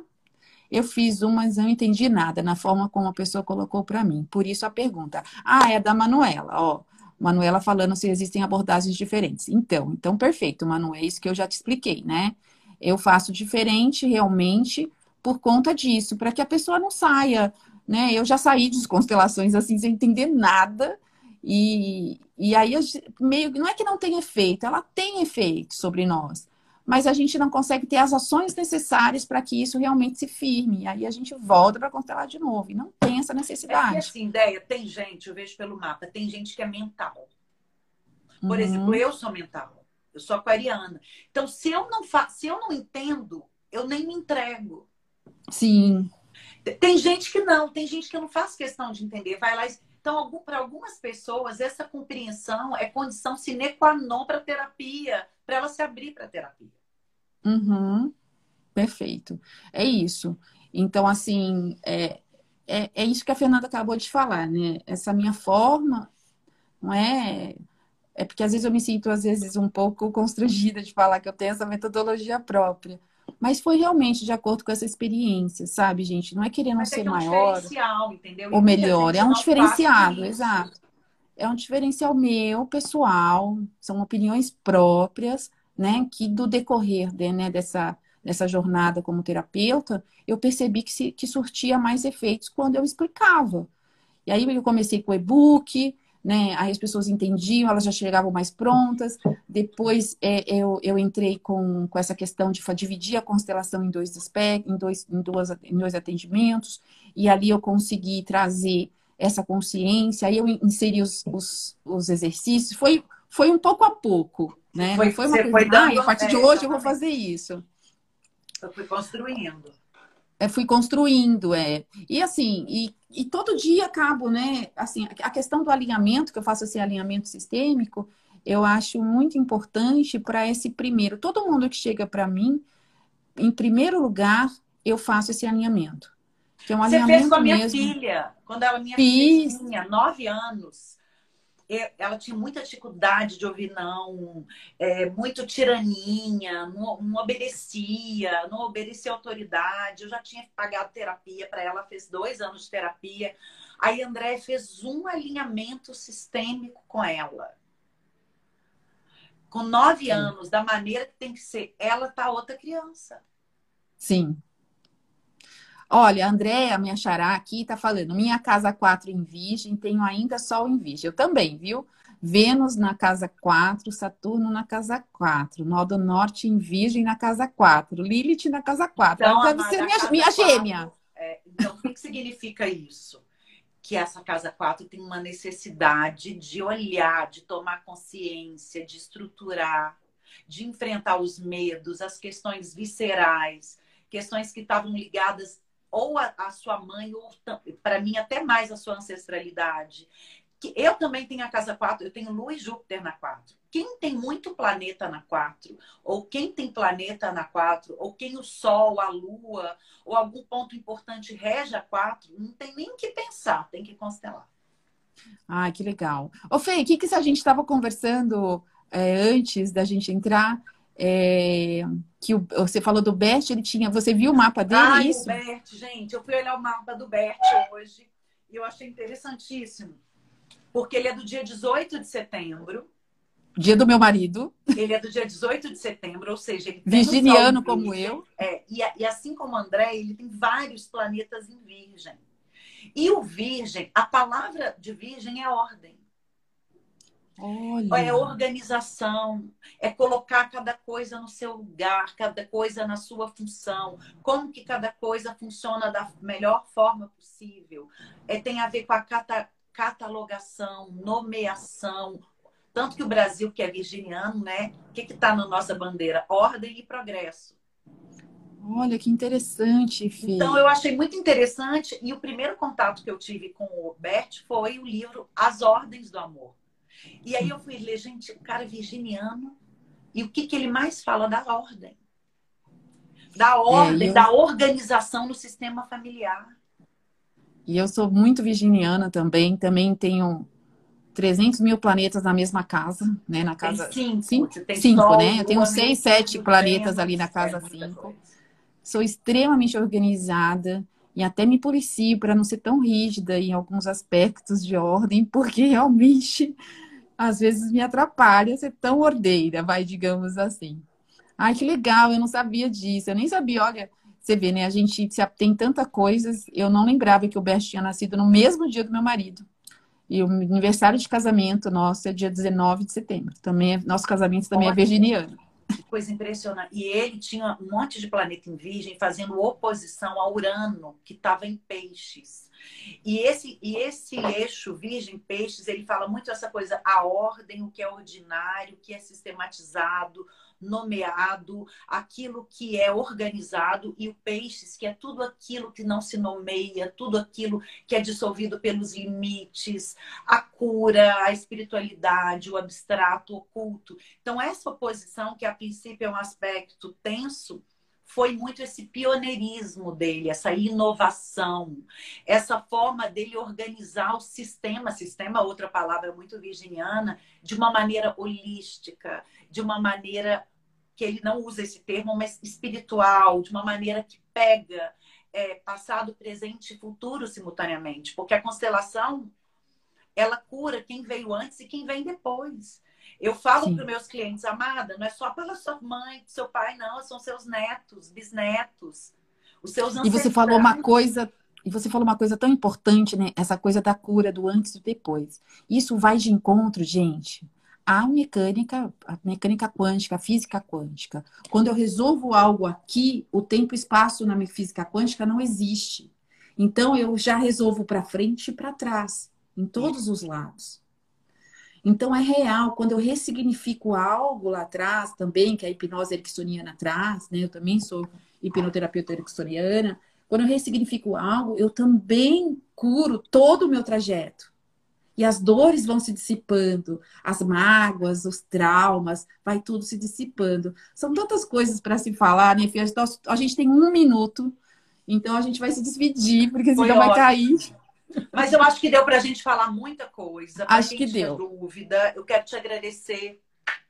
eu fiz uma, mas não entendi nada na forma como a pessoa colocou para mim. Por isso a pergunta. Ah, é da Manuela, ó. Manuela falando se existem abordagens diferentes. Então, então perfeito, Manu, é isso que eu já te expliquei, né? Eu faço diferente realmente por conta disso, para que a pessoa não saia, né? Eu já saí de constelações assim sem entender nada. E, e aí meio não é que não tem efeito, ela tem efeito sobre nós mas a gente não consegue ter as ações necessárias para que isso realmente se firme. Aí a gente volta para constelar de novo. E não tem essa necessidade. É que, assim, ideia, tem gente, eu vejo pelo mapa, tem gente que é mental. Por uhum. exemplo, eu sou mental. Eu sou aquariana. Então, se eu não fa... se eu não entendo, eu nem me entrego. Sim. Tem gente que não, tem gente que eu não faço questão de entender. Vai lá. Então, para algumas pessoas, essa compreensão é condição sine qua non para terapia, para ela se abrir para terapia. Uhum. Perfeito. É isso. Então, assim, é, é, é isso que a Fernanda acabou de falar, né? Essa minha forma não é. É porque às vezes eu me sinto, às vezes, um pouco constrangida de falar que eu tenho essa metodologia própria. Mas foi realmente de acordo com essa experiência, sabe, gente? Não é querendo Mas ser é, é um maior entendeu? ou melhor, é um diferenciado, exato. É um diferencial meu, pessoal, são opiniões próprias, né, que do decorrer de, né, dessa, dessa jornada como terapeuta, eu percebi que, se, que surtia mais efeitos quando eu explicava. E aí eu comecei com o e-book, né? Aí as pessoas entendiam, elas já chegavam mais prontas. Depois é, eu, eu entrei com, com essa questão de dividir a constelação em dois aspectos, em dois, em, duas, em dois atendimentos, e ali eu consegui trazer essa consciência, aí eu inseri os, os, os exercícios. Foi, foi um pouco a pouco, né? Foi, Não foi uma coisa, foi ah, a partir de hoje eu vou fazer isso. Eu fui construindo. É, fui construindo, é. E assim, e, e todo dia acabo, né? Assim, a questão do alinhamento, que eu faço esse alinhamento sistêmico, eu acho muito importante para esse primeiro. Todo mundo que chega para mim, em primeiro lugar, eu faço esse alinhamento. Que é um Você alinhamento fez com a minha mesmo. filha, quando ela minha Fiz. tinha nove anos ela tinha muita dificuldade de ouvir não, é, muito tiraninha, não, não, obedecia, não obedecia autoridade. Eu já tinha pagado terapia para ela, fez dois anos de terapia. Aí André fez um alinhamento sistêmico com ela. Com nove Sim. anos, da maneira que tem que ser. Ela tá outra criança. Sim. Olha, a Andréa, minha xará aqui, tá falando, minha casa 4 em virgem, tenho ainda sol em virgem. Eu também, viu? Vênus na casa 4, Saturno na casa 4, Nó do Norte em Virgem na casa 4, Lilith na casa 4. Então, Ela deve ser minha, minha gêmea. É, então, o que, que significa isso? Que essa casa 4 tem uma necessidade de olhar, de tomar consciência, de estruturar, de enfrentar os medos, as questões viscerais, questões que estavam ligadas ou à sua mãe, ou para mim até mais à sua ancestralidade que eu também tenho a casa 4, eu tenho Lua e Júpiter na 4. Quem tem muito planeta na 4, ou quem tem planeta na 4, ou quem o Sol, a Lua, ou algum ponto importante rege a 4, não tem nem que pensar, tem que constelar. Ah, que legal. Ô, Fê, o que, que a gente estava conversando é, antes da gente entrar? É, que o, você falou do Bert, ele tinha. Você viu o mapa dele? Ah, isso? o Bert, gente, eu fui olhar o mapa do Bert hoje e eu achei interessantíssimo porque ele é do dia 18 de setembro. Dia do meu marido. Ele é do dia 18 de setembro, ou seja, ele Virginiano como eu. É, e, e assim como André, ele tem vários planetas em Virgem. E o Virgem, a palavra de Virgem é ordem. Olha. É organização, é colocar cada coisa no seu lugar, cada coisa na sua função, como que cada coisa funciona da melhor forma possível. É, tem a ver com a cata, catalogação, nomeação. Tanto que o Brasil, que é virginiano, né? O que está na nossa bandeira? Ordem e progresso. Olha que interessante, filho. Então eu achei muito interessante e o primeiro contato que eu tive com o Bert foi o livro As Ordens do Amor. E aí eu fui ler, gente, o cara é virginiano e o que, que ele mais fala da ordem? Da ordem, é, eu... da organização no sistema familiar. E eu sou muito virginiana também. Também tenho 300 mil planetas na mesma casa, né? Na casa tem cinco, cinco, cinco sol, né? Eu tenho seis, sete planetas ali na casa cinco. Sou extremamente organizada e até me policio para não ser tão rígida em alguns aspectos de ordem, porque realmente às vezes me atrapalha ser tão ordeira, vai, digamos assim. Ai, que legal, eu não sabia disso. Eu nem sabia, olha, você vê, né? A gente tem tanta coisas. Eu não lembrava que o Bert tinha nascido no mesmo dia do meu marido. E o aniversário de casamento nosso é dia 19 de setembro. Também é, nosso casamento também é Ótimo. é virginiano. Que coisa impressionante. E ele tinha um monte de planeta em virgem fazendo oposição a Urano, que estava em peixes. E esse, e esse eixo virgem-peixes, ele fala muito essa coisa, a ordem, o que é ordinário, o que é sistematizado, nomeado, aquilo que é organizado, e o peixes, que é tudo aquilo que não se nomeia, tudo aquilo que é dissolvido pelos limites, a cura, a espiritualidade, o abstrato, o oculto. Então, essa oposição, que a princípio é um aspecto tenso, foi muito esse pioneirismo dele, essa inovação, essa forma dele organizar o sistema, sistema, outra palavra muito virginiana, de uma maneira holística, de uma maneira que ele não usa esse termo, mas espiritual, de uma maneira que pega é, passado, presente e futuro simultaneamente, porque a constelação ela cura quem veio antes e quem vem depois. Eu falo para meus clientes, amada, não é só pela sua mãe, seu pai, não, são seus netos, bisnetos, os seus ancestrais. E você falou uma coisa, e você falou uma coisa tão importante, né? Essa coisa da cura do antes e depois. Isso vai de encontro, gente, à mecânica, a mecânica quântica, a física quântica. Quando eu resolvo algo aqui, o tempo e espaço na física quântica não existe. Então eu já resolvo para frente e para trás, em todos os lados. Então é real, quando eu ressignifico algo lá atrás também, que é a hipnose ericksoniana traz, né? Eu também sou hipnoterapeuta ericksoniana. Quando eu ressignifico algo, eu também curo todo o meu trajeto. E as dores vão se dissipando, as mágoas, os traumas, vai tudo se dissipando. São tantas coisas para se falar, né? A gente tem um minuto, então a gente vai se despedir, porque senão vai cair. Mas eu acho que deu para a gente falar muita coisa. Acho que deu. dúvida, eu quero te agradecer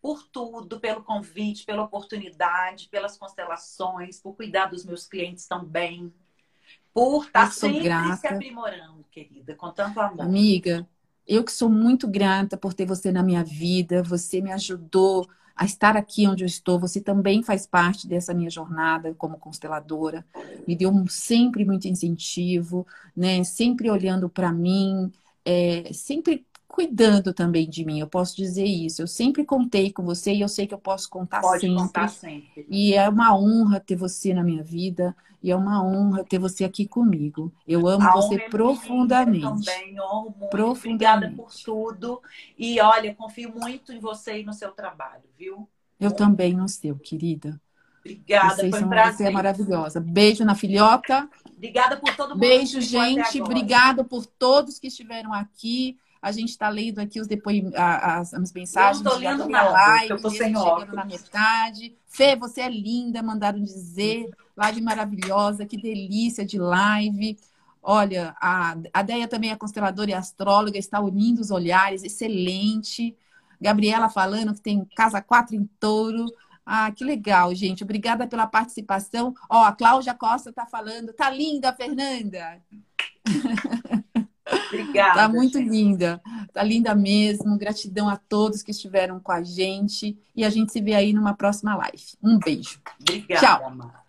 por tudo, pelo convite, pela oportunidade, pelas constelações, por cuidar dos meus clientes também, por estar tá sempre grata. se aprimorando, querida, com tanto amor. Amiga, eu que sou muito grata por ter você na minha vida, você me ajudou a estar aqui onde eu estou. Você também faz parte dessa minha jornada como consteladora. Me deu sempre muito incentivo, né? Sempre olhando para mim, é, sempre cuidando também de mim, eu posso dizer isso. Eu sempre contei com você e eu sei que eu posso contar Pode sempre. contar sempre. E é uma honra ter você na minha vida e é uma honra ter você aqui comigo. Eu amo A você profundamente. minha também, honro muito. Profundamente. Obrigada por tudo. E olha, confio muito em você e no seu trabalho, viu? Eu também no seu, querida. Obrigada, Vocês foi um prazer. você é maravilhosa. Beijo na filhota. Obrigada por todo mundo. Beijo, gente. Obrigada por todos que estiveram aqui. A gente está lendo aqui os depoimentos, as, as mensagens. Eu de lendo nada, live, eu mesmo sem chegando óculos. na metade. Fê, você é linda, mandaram dizer. Live maravilhosa, que delícia de live. Olha, a, a Deia também é consteladora e astróloga, está unindo os olhares, excelente. Gabriela falando que tem casa 4 em touro. Ah, que legal, gente. Obrigada pela participação. Ó, a Cláudia Costa está falando. Tá linda, Fernanda. Obrigada. Tá muito gente. linda. Tá linda mesmo. Gratidão a todos que estiveram com a gente. E a gente se vê aí numa próxima live. Um beijo. Obrigada, Tchau.